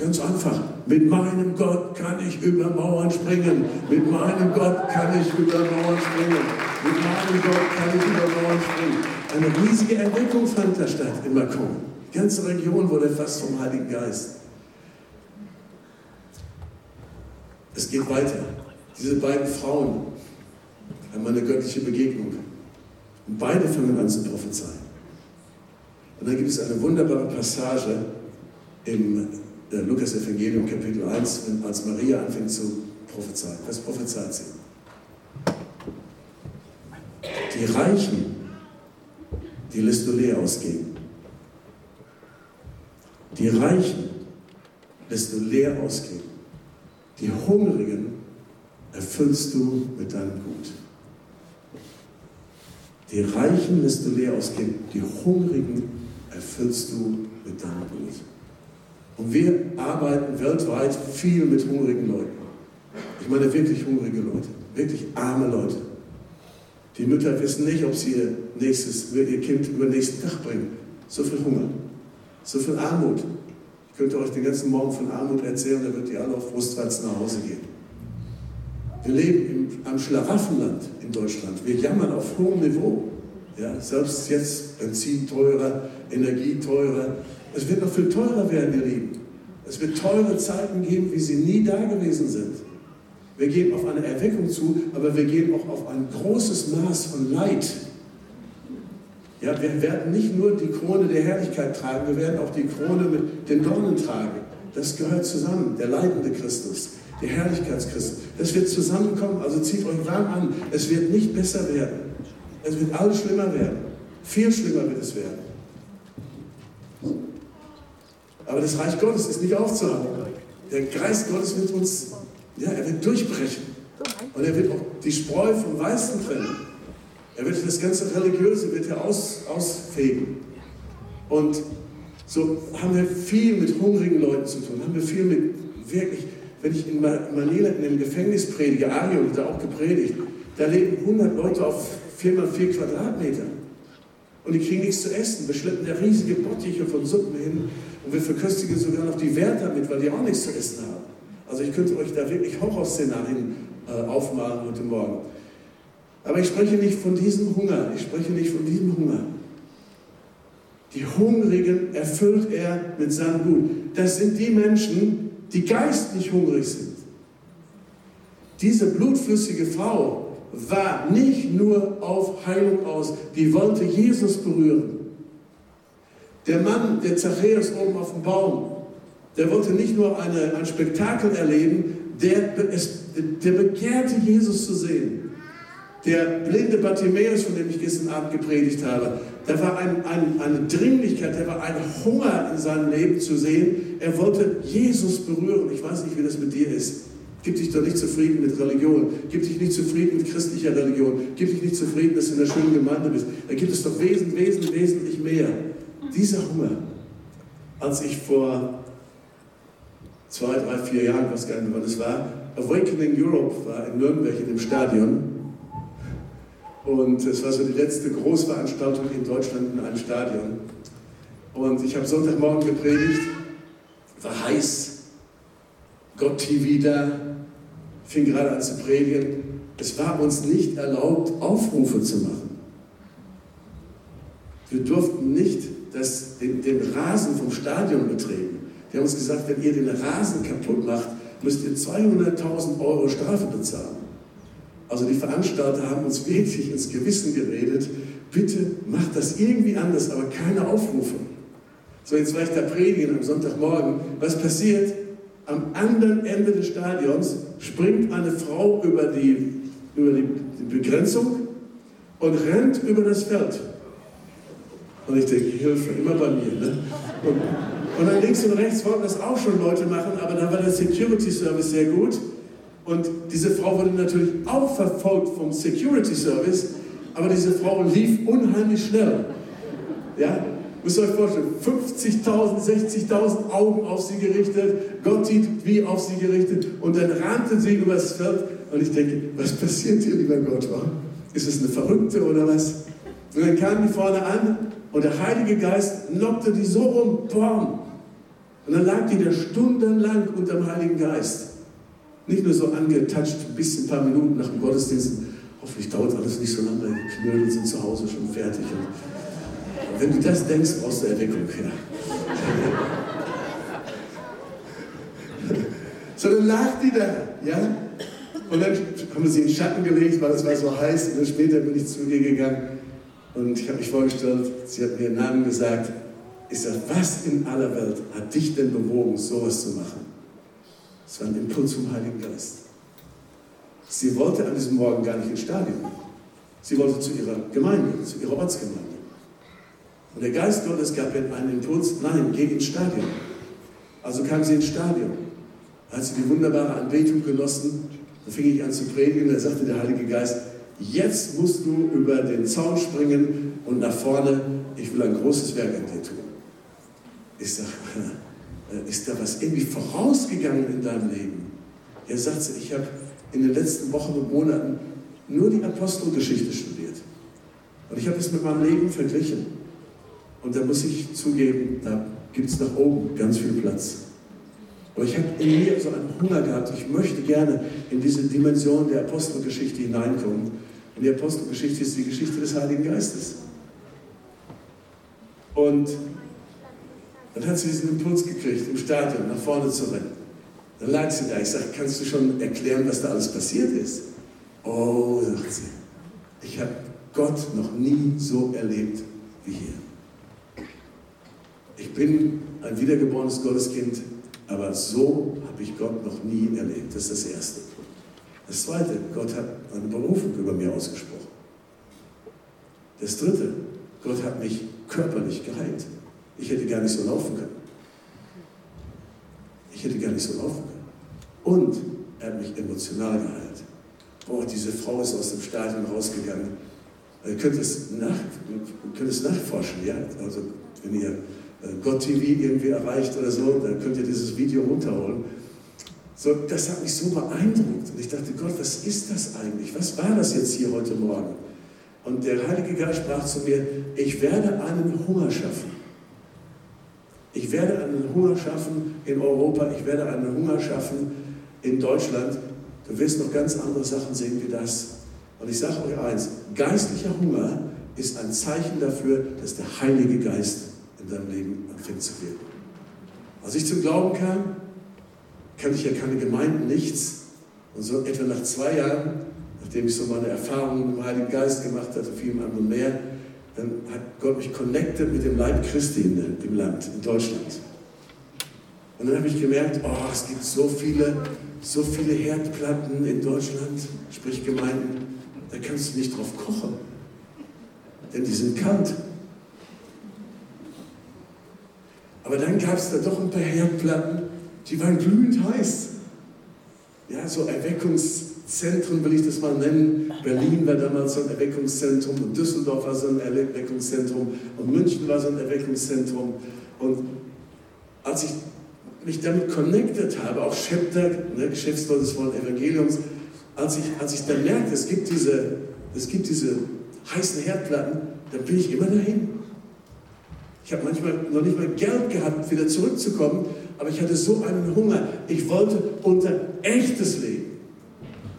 ganz einfach, mit meinem Gott kann ich über Mauern springen. Mit meinem Gott kann ich über Mauern springen. Mit meinem Gott kann ich über Mauern springen. Eine riesige Erweckung fand da statt in Macron. Die ganze Region wurde fast vom Heiligen Geist. Es geht weiter. Diese beiden Frauen haben eine göttliche Begegnung. Und beide fangen an zu prophezeien. Und dann gibt es eine wunderbare Passage, im äh, Lukas-Evangelium Kapitel 1, als Maria anfängt zu prophezeien. Was prophezeit sie? Die Reichen, die lässt du leer ausgehen. Die Reichen lässt du leer ausgehen. Die Hungrigen erfüllst du mit deinem Gut. Die Reichen lässt du leer ausgehen. Die Hungrigen erfüllst du mit deinem Gut. Und wir arbeiten weltweit viel mit hungrigen Leuten. Ich meine wirklich hungrige Leute, wirklich arme Leute. Die Mütter wissen nicht, ob sie ihr, nächstes, ihr Kind über den nächsten Tag bringen. So viel Hunger, so viel Armut. Ich könnte euch den ganzen Morgen von Armut erzählen, da wird ihr alle auf Brustwarzen nach Hause gehen. Wir leben im, am Schlaraffenland in Deutschland. Wir jammern auf hohem Niveau. Ja, selbst jetzt Benzin teurer, Energie teurer, es wird noch viel teurer werden, ihr Lieben. Es wird teure Zeiten geben, wie sie nie da gewesen sind. Wir gehen auf eine Erweckung zu, aber wir gehen auch auf ein großes Maß von Leid. Ja, wir werden nicht nur die Krone der Herrlichkeit tragen, wir werden auch die Krone mit den Dornen tragen. Das gehört zusammen, der leidende Christus, der Herrlichkeitschristus. Das wird zusammenkommen, also zieht euch warm an. Es wird nicht besser werden. Es wird alles schlimmer werden. Viel schlimmer wird es werden. Aber das Reich Gottes ist nicht aufzuhalten. Der Geist Gottes wird uns, ja, er wird durchbrechen. Und er wird auch die Spreu vom Weißen trennen. Er wird das ganze Religiöse wird er aus, ausfegen. Und so haben wir viel mit hungrigen Leuten zu tun, haben wir viel mit wirklich, wenn ich in Manila in einem Gefängnis predige, Ario hat da auch gepredigt, da leben 100 Leute auf 4 mal 4 Quadratmeter. Und die kriegen nichts zu essen. Wir schleppen da riesige Bottiche von Suppen hin und wir verköstigen sogar noch die Wärter mit, weil die auch nichts zu essen haben. Also ich könnte euch da wirklich Horrorszenarien äh, aufmalen heute Morgen. Aber ich spreche nicht von diesem Hunger. Ich spreche nicht von diesem Hunger. Die Hungrigen erfüllt er mit seinem Blut. Das sind die Menschen, die geistlich hungrig sind. Diese blutflüssige Frau war nicht nur auf Heilung aus, die wollte Jesus berühren. Der Mann, der Zachäus oben auf dem Baum, der wollte nicht nur eine, ein Spektakel erleben, der, der begehrte Jesus zu sehen. Der blinde Bartimäus, von dem ich gestern Abend gepredigt habe, da war ein, ein, eine Dringlichkeit, da war ein Hunger in seinem Leben zu sehen. Er wollte Jesus berühren. Ich weiß nicht, wie das mit dir ist. Gib dich doch nicht zufrieden mit Religion. Gib dich nicht zufrieden mit christlicher Religion. Gib dich nicht zufrieden, dass du in einer schönen Gemeinde bist. Da gibt es doch wesentlich, wesentlich, wesentlich mehr. Dieser Hunger, als ich vor zwei, drei, vier Jahren, was gar nicht wann es war, Awakening Europe war in Nürnberg in dem Stadion. Und es war so die letzte Großveranstaltung in Deutschland in einem Stadion. Und ich habe Sonntagmorgen gepredigt, war heiß, Gott TV da, fing gerade an zu predigen. Es war uns nicht erlaubt, Aufrufe zu machen. Wir durften nicht das, den, den Rasen vom Stadion betreten. Die haben uns gesagt, wenn ihr den Rasen kaputt macht, müsst ihr 200.000 Euro Strafe bezahlen. Also die Veranstalter haben uns wirklich ins Gewissen geredet, bitte macht das irgendwie anders, aber keine Aufrufe. So, jetzt war ich da predigen am Sonntagmorgen. Was passiert? Am anderen Ende des Stadions springt eine Frau über die, über die, Begrenzung und rennt über das Feld. Und ich denke, Hilfe, immer bei mir. Ne? Und, und dann links und rechts wollten das auch schon Leute machen, aber da war der Security Service sehr gut. Und diese Frau wurde natürlich auch verfolgt vom Security Service, aber diese Frau lief unheimlich schnell. Ja? Müsst ihr euch vorstellen, 50.000, 60.000 Augen auf sie gerichtet, Gott sieht wie auf sie gerichtet und dann rannte sie übers Feld und ich denke, was passiert hier, lieber Gott? Ist es eine Verrückte oder was? Und dann kamen die vorne an und der Heilige Geist knockte die so um, boom. Und dann lag die da stundenlang unter dem Heiligen Geist. Nicht nur so angetatscht, ein bisschen, ein paar Minuten nach dem Gottesdienst. Hoffentlich dauert alles nicht so lange, die Knödel sind zu Hause schon fertig. Und wenn du das denkst, brauchst du Erweckung. Ja. [LAUGHS] so, dann lag die da, ja. Und dann haben wir sie in den Schatten gelegt, weil es war so heiß. Und dann später bin ich zu ihr gegangen und ich habe mich vorgestellt, sie hat mir ihren Namen gesagt. Ich sage, was in aller Welt hat dich denn bewogen, sowas zu machen? Es war ein Impuls vom Heiligen Geist. Sie wollte an diesem Morgen gar nicht ins Stadion. Sie wollte zu ihrer Gemeinde, zu ihrer Ortsgemeinde. Und der Geist Gottes gab ihr einen Impuls, nein, geh ins Stadion. Also kam sie ins Stadion. Hat sie die wunderbare Anbetung genossen. Da fing ich an zu predigen. Da sagte der Heilige Geist, jetzt musst du über den Zaun springen und nach vorne, ich will ein großes Werk an dir tun. Ich sage, [LAUGHS] äh, ist da was irgendwie vorausgegangen in deinem Leben? Er sagt, ich habe in den letzten Wochen und Monaten nur die Apostelgeschichte studiert. Und ich habe es mit meinem Leben verglichen. Und da muss ich zugeben, da gibt es nach oben ganz viel Platz. Aber ich habe in mir so einen Hunger gehabt. Ich möchte gerne in diese Dimension der Apostelgeschichte hineinkommen. Und die Apostelgeschichte ist die Geschichte des Heiligen Geistes. Und dann hat sie diesen Impuls gekriegt, im Stadion nach vorne zu rennen. Dann lag sie da. Ich sage, kannst du schon erklären, was da alles passiert ist? Oh, sagt sie, ich habe Gott noch nie so erlebt wie hier. Ich bin ein wiedergeborenes Gotteskind, aber so habe ich Gott noch nie erlebt. Das ist das Erste. Das Zweite, Gott hat eine Berufung über mir ausgesprochen. Das Dritte, Gott hat mich körperlich geheilt. Ich hätte gar nicht so laufen können. Ich hätte gar nicht so laufen können. Und er hat mich emotional geheilt. Boah, diese Frau ist aus dem Stadion rausgegangen. Ihr könnt es, nach, könnt es nachforschen, ja? Also, wenn ihr äh, Gott TV irgendwie erreicht oder so, dann könnt ihr dieses Video runterholen. So, das hat mich so beeindruckt. Und ich dachte, Gott, was ist das eigentlich? Was war das jetzt hier heute Morgen? Und der Heilige Geist sprach zu mir, ich werde einen Hunger schaffen. Ich werde einen Hunger schaffen in Europa, ich werde einen Hunger schaffen in Deutschland. Du wirst noch ganz andere Sachen sehen wie das. Und ich sage euch eins, geistlicher Hunger ist ein Zeichen dafür, dass der Heilige Geist in deinem Leben anfängt zu wirken. Als ich zum Glauben kam, kannte ich ja keine Gemeinden, nichts. Und so etwa nach zwei Jahren, nachdem ich so meine Erfahrungen mit dem Heiligen Geist gemacht hatte, viel anderen mehr, dann hat Gott mich connected mit dem Leib Christi in dem Land, in Deutschland. Und dann habe ich gemerkt, oh, es gibt so viele, so viele Herdplatten in Deutschland, sprich Gemeinden, da kannst du nicht drauf kochen. Denn die sind kalt. Aber dann gab es da doch ein paar Herdplatten, die waren glühend heiß. Ja, so Erweckungszentren will ich das mal nennen. Berlin war damals so ein Erweckungszentrum und Düsseldorf war so ein Erweckungszentrum und München war so ein Erweckungszentrum. Und als ich mich damit connected habe, auch Schäpter, ne, Geschäftsleute des vollen Evangeliums, als ich, als ich dann merkte, es gibt, diese, es gibt diese heißen Herdplatten, dann bin ich immer dahin. Ich habe manchmal noch nicht mal Geld gehabt, wieder zurückzukommen, aber ich hatte so einen Hunger. Ich wollte unter echtes Leben.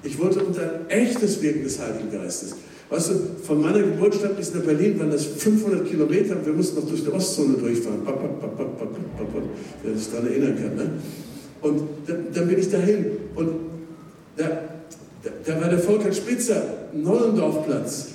Ich wollte unter echtes Wirken des Heiligen Geistes. Weißt du, von meiner Geburtsstadt bis nach Berlin waren das 500 Kilometer und wir mussten noch durch die Ostzone durchfahren. Wer sich daran erinnern kann. Ne? Und dann, dann bin ich dahin und da, da, da war der Volker Spitzer, Nollendorfplatz.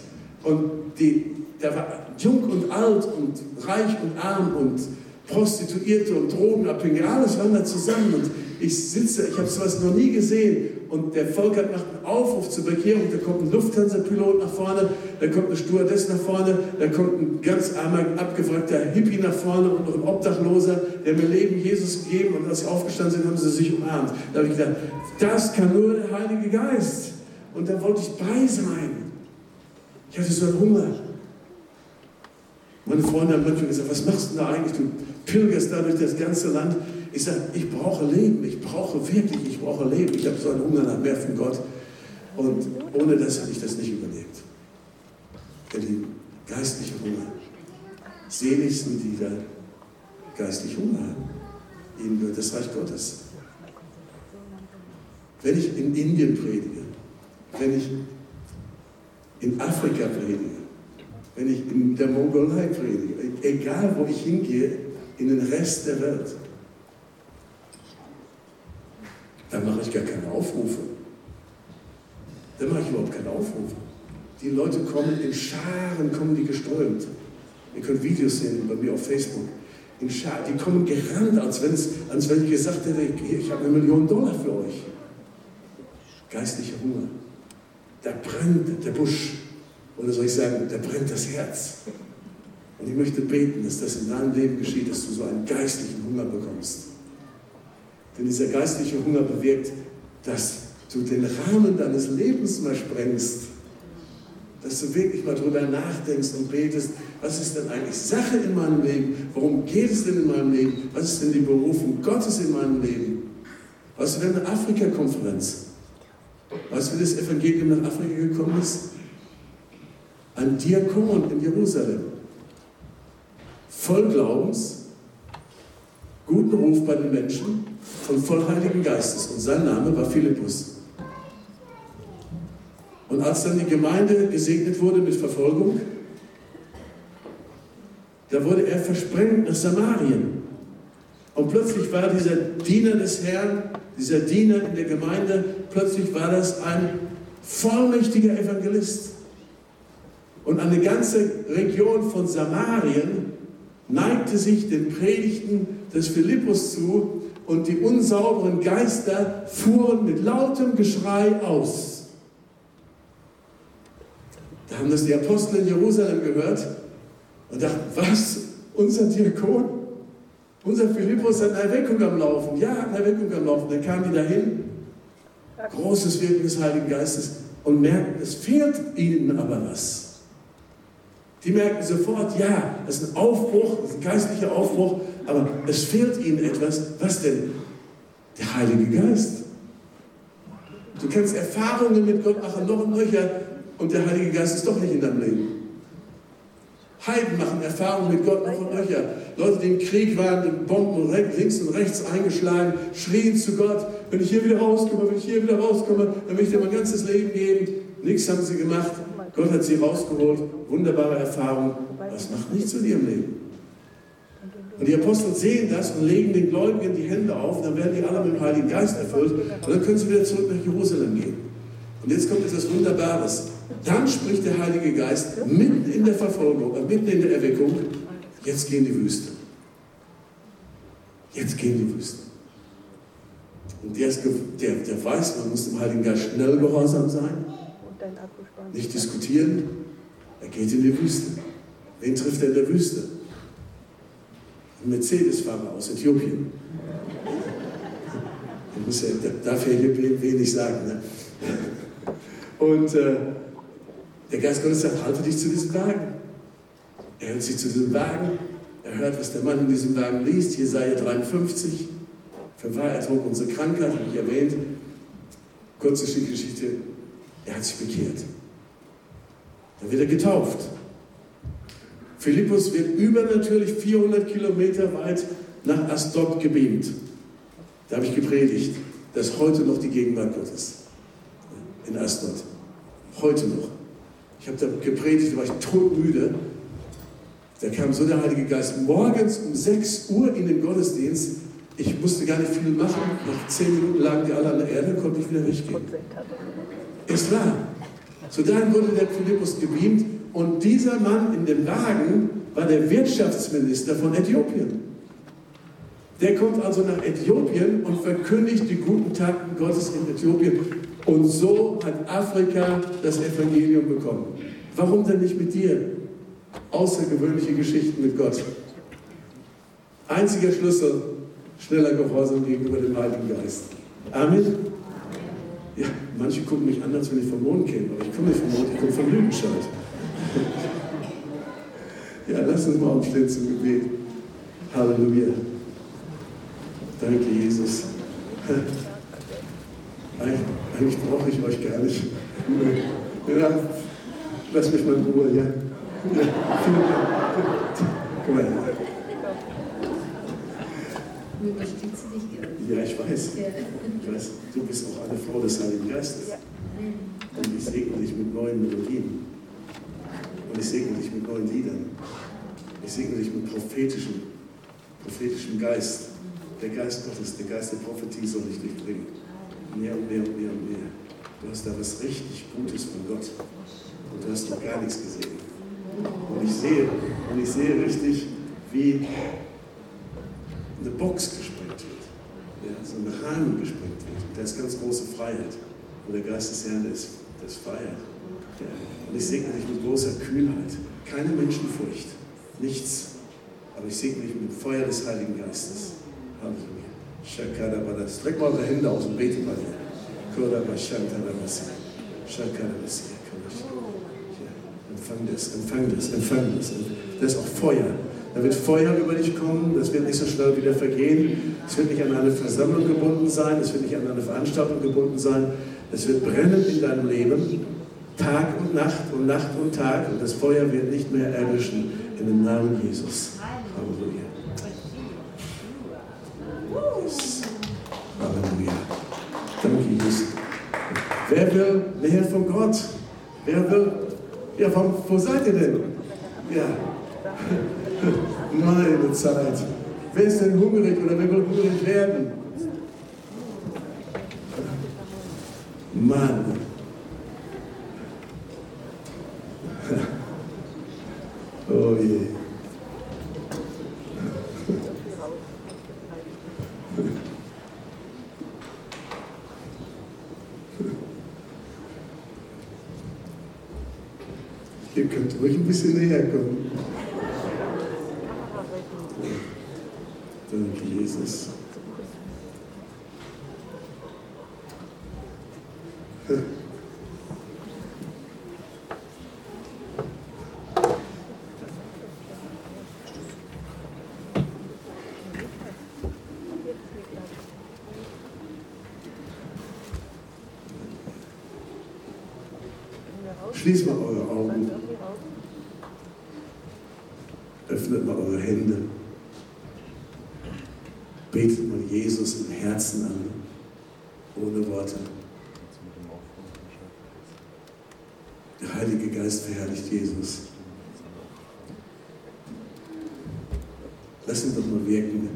Und die, da war jung und alt und reich und arm und Prostituierte und Drogenabhängige, alles waren da zusammen. Und ich sitze, ich habe sowas noch nie gesehen. Und der Volker macht einen Aufruf zur Bekehrung. Da kommt ein Lufthansa-Pilot nach vorne, da kommt eine Stewardess nach vorne, da kommt ein ganz armer, abgewrackter Hippie nach vorne und noch ein Obdachloser, der mir Leben Jesus gegeben. Und als sie aufgestanden sind, haben sie sich umarmt. Da habe ich gedacht, das kann nur der Heilige Geist. Und da wollte ich bei sein. Ich hatte so einen Hunger. Meine Freunde haben manchmal gesagt, was machst du da eigentlich? Du pilgerst da durch das ganze Land. Ich sage, ich brauche Leben, ich brauche wirklich, ich brauche Leben. Ich habe so einen Hunger nach mehr von Gott. Und ohne das hätte ich das nicht überlebt. Ihr Lieben, geistliche Hunger. Selig sind die, da geistlich Hunger haben. Ihnen gehört das Reich Gottes. Wenn ich in Indien predige, wenn ich in Afrika predige, wenn ich in der Mongolei predige, egal wo ich hingehe, in den Rest der Welt, dann mache ich gar keine Aufrufe. Dann mache ich überhaupt keine Aufrufe. Die Leute kommen in Scharen, kommen die geströmt. Ihr könnt Videos sehen bei mir auf Facebook. In Scharen, die kommen gerannt, als, als wenn ich gesagt hätte, ich habe eine Million Dollar für euch. Geistlicher Hunger. Da brennt der Busch. Oder soll ich sagen, da brennt das Herz. Und ich möchte beten, dass das in deinem Leben geschieht, dass du so einen geistlichen Hunger bekommst. Denn dieser geistliche Hunger bewirkt, dass du den Rahmen deines Lebens mal sprengst. Dass du wirklich mal drüber nachdenkst und betest, was ist denn eigentlich Sache in meinem Leben? Worum geht es denn in meinem Leben? Was ist denn die Berufung Gottes in meinem Leben? Was denn eine Afrika-Konferenz? Weißt du, wie das Evangelium nach Afrika gekommen ist? Ein Diakon in Jerusalem. Voll Glaubens, guten Ruf bei den Menschen und voll Heiligen Geistes. Und sein Name war Philippus. Und als dann die Gemeinde gesegnet wurde mit Verfolgung, da wurde er versprengt nach Samarien. Und plötzlich war dieser Diener des Herrn, dieser Diener in der Gemeinde, plötzlich war das ein vollmächtiger Evangelist. Und eine ganze Region von Samarien neigte sich den Predigten des Philippus zu und die unsauberen Geister fuhren mit lautem Geschrei aus. Da haben das die Apostel in Jerusalem gehört und dachten, was? Unser Diakon? Unser Philippus hat eine Erweckung am Laufen. Ja, eine Erweckung am Laufen. Dann kamen die dahin, großes Wirken des Heiligen Geistes und merkten, es fehlt ihnen aber was. Die merken sofort, ja, das ist ein Aufbruch, das ist ein geistlicher Aufbruch, aber es fehlt ihnen etwas. Was denn? Der Heilige Geist. Du kannst Erfahrungen mit Gott machen, noch und nöcher, und der Heilige Geist ist doch nicht in deinem Leben. Heiden machen Erfahrungen mit Gott noch und nöcher. Leute, die im Krieg waren, die Bomben links und rechts eingeschlagen, schrien zu Gott, wenn ich hier wieder rauskomme, wenn ich hier wieder rauskomme, dann will ich dir mein ganzes Leben geben. Nichts haben sie gemacht. Gott hat sie rausgeholt. Wunderbare Erfahrung. Das macht nichts mit ihrem Leben. Und die Apostel sehen das und legen den Gläubigen die Hände auf, dann werden die alle mit dem Heiligen Geist erfüllt und dann können sie wieder zurück nach Jerusalem gehen. Und jetzt kommt etwas Wunderbares. Dann spricht der Heilige Geist mitten in der Verfolgung, äh, mitten in der Erweckung, jetzt gehen die Wüste. Jetzt gehen die Wüste. Und der, ist, der, der weiß, man muss dem Heiligen Geist schnell gehorsam sein, nicht diskutieren. Er geht in die Wüste. Wen trifft er in der Wüste? Mercedes-Fahrer aus Äthiopien. Ich darf ja hier wenig sagen. Ne? Und äh, der Geist Gottes sagt, halte dich zu diesem Wagen. Er hält sich zu diesem Wagen. Er hört, was der Mann in diesem Wagen liest. Jesaja 53. Verwahr, er trug unsere Krankheit, habe ich erwähnt. Kurze Geschichte. Er hat sich bekehrt. Dann wird er getauft. Philippus wird übernatürlich 400 Kilometer weit nach Asdod gebeamt. Da habe ich gepredigt. Das ist heute noch die Gegenwart Gottes. In Asdod. Heute noch. Ich habe da gepredigt, da war ich todmüde. Da kam so der Heilige Geist morgens um 6 Uhr in den Gottesdienst. Ich musste gar nicht viel machen. Nach 10 Minuten lagen die alle an der Erde, konnte ich wieder weggehen. Ist wahr. So dann wurde der Philippus gebeamt und dieser Mann in dem Wagen war der Wirtschaftsminister von Äthiopien. Der kommt also nach Äthiopien und verkündigt die guten Taten Gottes in Äthiopien. Und so hat Afrika das Evangelium bekommen. Warum denn nicht mit dir? Außergewöhnliche Geschichten mit Gott. Einziger Schlüssel, schneller Gehorsam gegenüber dem Heiligen Geist. Amen. Ja, manche gucken mich an, als wenn ich vom Mond käme, aber ich komme nicht vom Mond, ich komme von Lüdenscheid. Ja, lass uns mal aufstehen zum Gebet. Halleluja. Danke, Jesus. Eigentlich brauche ich euch gar nicht. Ja, lass mich mal in Ruhe, ja. ja. Komm mal her. Ja, ich weiß. Ich weiß, du bist auch eine Frau des Heiligen Geistes. Und ich segne dich mit neuen Melodien. Ich segne dich mit neuen Liedern. Ich segne dich mit prophetischem, prophetischem Geist. Der Geist Gottes, der Geist der Prophetie soll dich durchdringen. Mehr und mehr und mehr und mehr. Du hast da was richtig Gutes von Gott. Und du hast noch gar nichts gesehen. Und ich sehe, und ich sehe richtig, wie eine Box gesprengt wird. Ja, so ein Rahmen gesprengt wird. Und da ist ganz große Freiheit. Und der Geist des Herrn, ist, Freiheit. Ja. Und ich segne dich mit großer Kühnheit. Keine Menschenfurcht. Nichts. Aber ich segne dich mit dem Feuer des Heiligen Geistes. Halleluja. Shakarabadas. Streck mal eure Hände aus und bete mal hier. Empfang das, empfang das, empfang das. Das ist auch Feuer. Da wird Feuer über dich kommen, das wird nicht so schnell wieder vergehen. Es wird nicht an eine Versammlung gebunden sein, es wird nicht an eine Veranstaltung gebunden sein. Es wird brennen in deinem Leben, Tag und Nacht und Nacht und Tag. Und das Feuer wird nicht mehr erlöschen in dem Namen Jesus. Halleluja. Yes. Halleluja. Danke, Jesus. Wer will mehr von Gott? Wer will, ja, wo, wo seid ihr denn? Ja. [LAUGHS] Meine Zeit. Wer ist denn hungrig oder wer will hungrig werden? Mann. [LAUGHS] Oh je. Ihr könnt ruhig ein bisschen näher kommen. Danke, Jesus. Schließt mal eure Augen. Öffnet mal eure Hände. Betet mal Jesus im Herzen an, ohne Worte. Der Heilige Geist verherrlicht Jesus. Lass ihn doch mal wirken.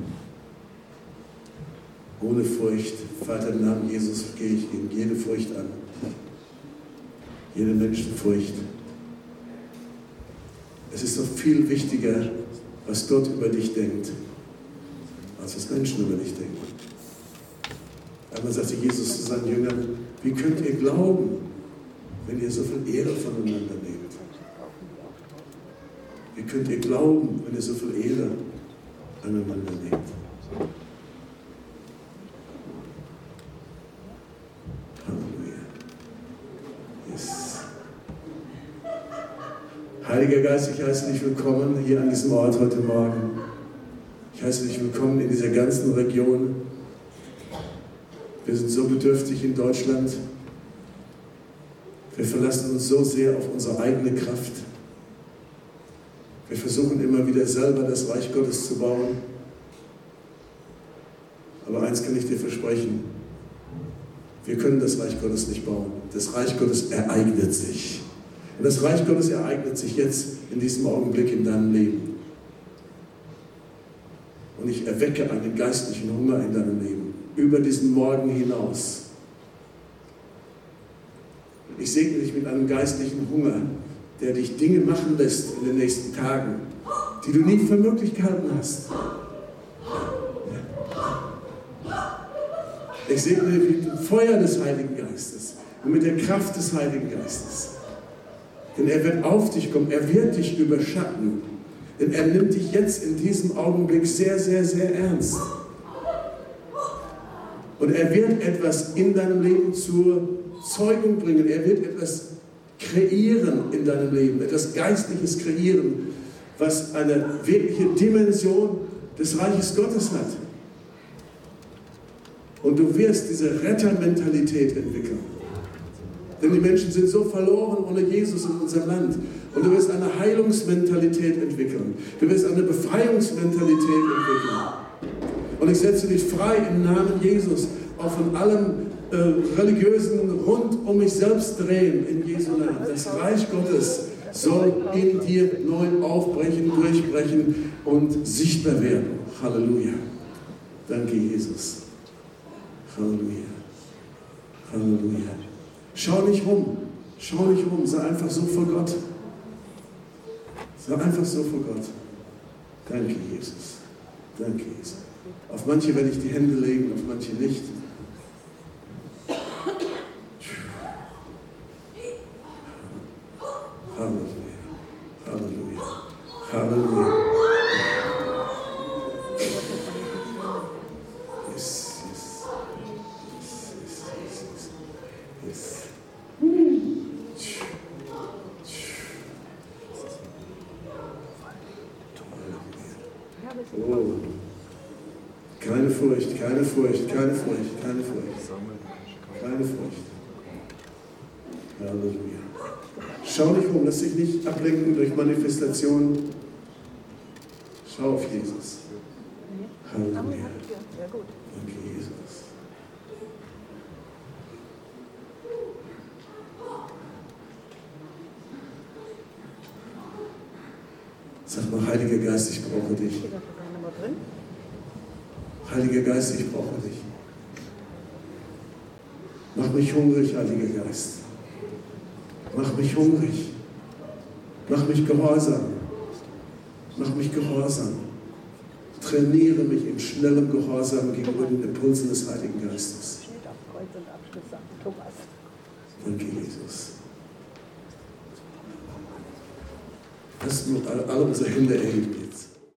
Ohne Furcht. Vater, im Namen Jesus gehe ich ihm jede Furcht an. Jede Menschenfurcht. Es ist doch viel wichtiger, was Gott über dich denkt, als was Menschen über dich denken. Einmal sagte Jesus zu seinen Jüngern, wie könnt ihr glauben, wenn ihr so viel Ehre voneinander nehmt? Wie könnt ihr glauben, wenn ihr so viel Ehre aneinander nehmt? Heiliger Geist, ich heiße dich willkommen hier an diesem Ort heute Morgen. Ich heiße dich willkommen in dieser ganzen Region. Wir sind so bedürftig in Deutschland. Wir verlassen uns so sehr auf unsere eigene Kraft. Wir versuchen immer wieder selber das Reich Gottes zu bauen. Aber eins kann ich dir versprechen, wir können das Reich Gottes nicht bauen. Das Reich Gottes ereignet sich. Und das Reich Gottes ereignet sich jetzt in diesem Augenblick in deinem Leben. Und ich erwecke einen geistlichen Hunger in deinem Leben, über diesen Morgen hinaus. Ich segne dich mit einem geistlichen Hunger, der dich Dinge machen lässt in den nächsten Tagen, die du nie für möglich gehalten hast. Ich segne dich mit dem Feuer des Heiligen Geistes und mit der Kraft des Heiligen Geistes. Denn er wird auf dich kommen, er wird dich überschatten. Denn er nimmt dich jetzt in diesem Augenblick sehr, sehr, sehr ernst. Und er wird etwas in deinem Leben zur Zeugung bringen. Er wird etwas kreieren in deinem Leben, etwas Geistliches kreieren, was eine wirkliche Dimension des Reiches Gottes hat. Und du wirst diese Rettermentalität entwickeln. Denn die Menschen sind so verloren ohne Jesus in unserem Land. Und du wirst eine Heilungsmentalität entwickeln. Du wirst eine Befreiungsmentalität entwickeln. Und ich setze dich frei im Namen Jesus, auch von allem äh, religiösen rund um mich selbst drehen in Jesu Namen. Das Reich Gottes soll in dir neu aufbrechen, durchbrechen und sichtbar werden. Halleluja. Danke, Jesus. Halleluja. Halleluja. Schau nicht rum. Schau nicht rum. Sei einfach so vor Gott. Sei einfach so vor Gott. Danke, Jesus. Danke, Jesus. Auf manche werde ich die Hände legen, auf manche nicht. Halleluja. Halleluja. Halleluja. Yes, yes. Yes, yes, yes, yes. Yes. Oh. Keine Furcht, keine Furcht, keine Furcht, keine Furcht. Keine Furcht. Halleluja. Schau dich nicht ablenken durch Manifestationen. Schau auf Jesus. Halleluja. Danke, Jesus. Sag mal, Heiliger Geist, ich brauche dich. Heiliger Geist, ich brauche dich. Mach mich hungrig, Heiliger Geist. Mach mich hungrig. Mach mich gehorsam. Mach mich gehorsam. Trainiere mich in schnellem Gehorsam gegenüber den Impulsen des Heiligen Geistes. Danke, Jesus. Lass uns alle unsere Hände erheben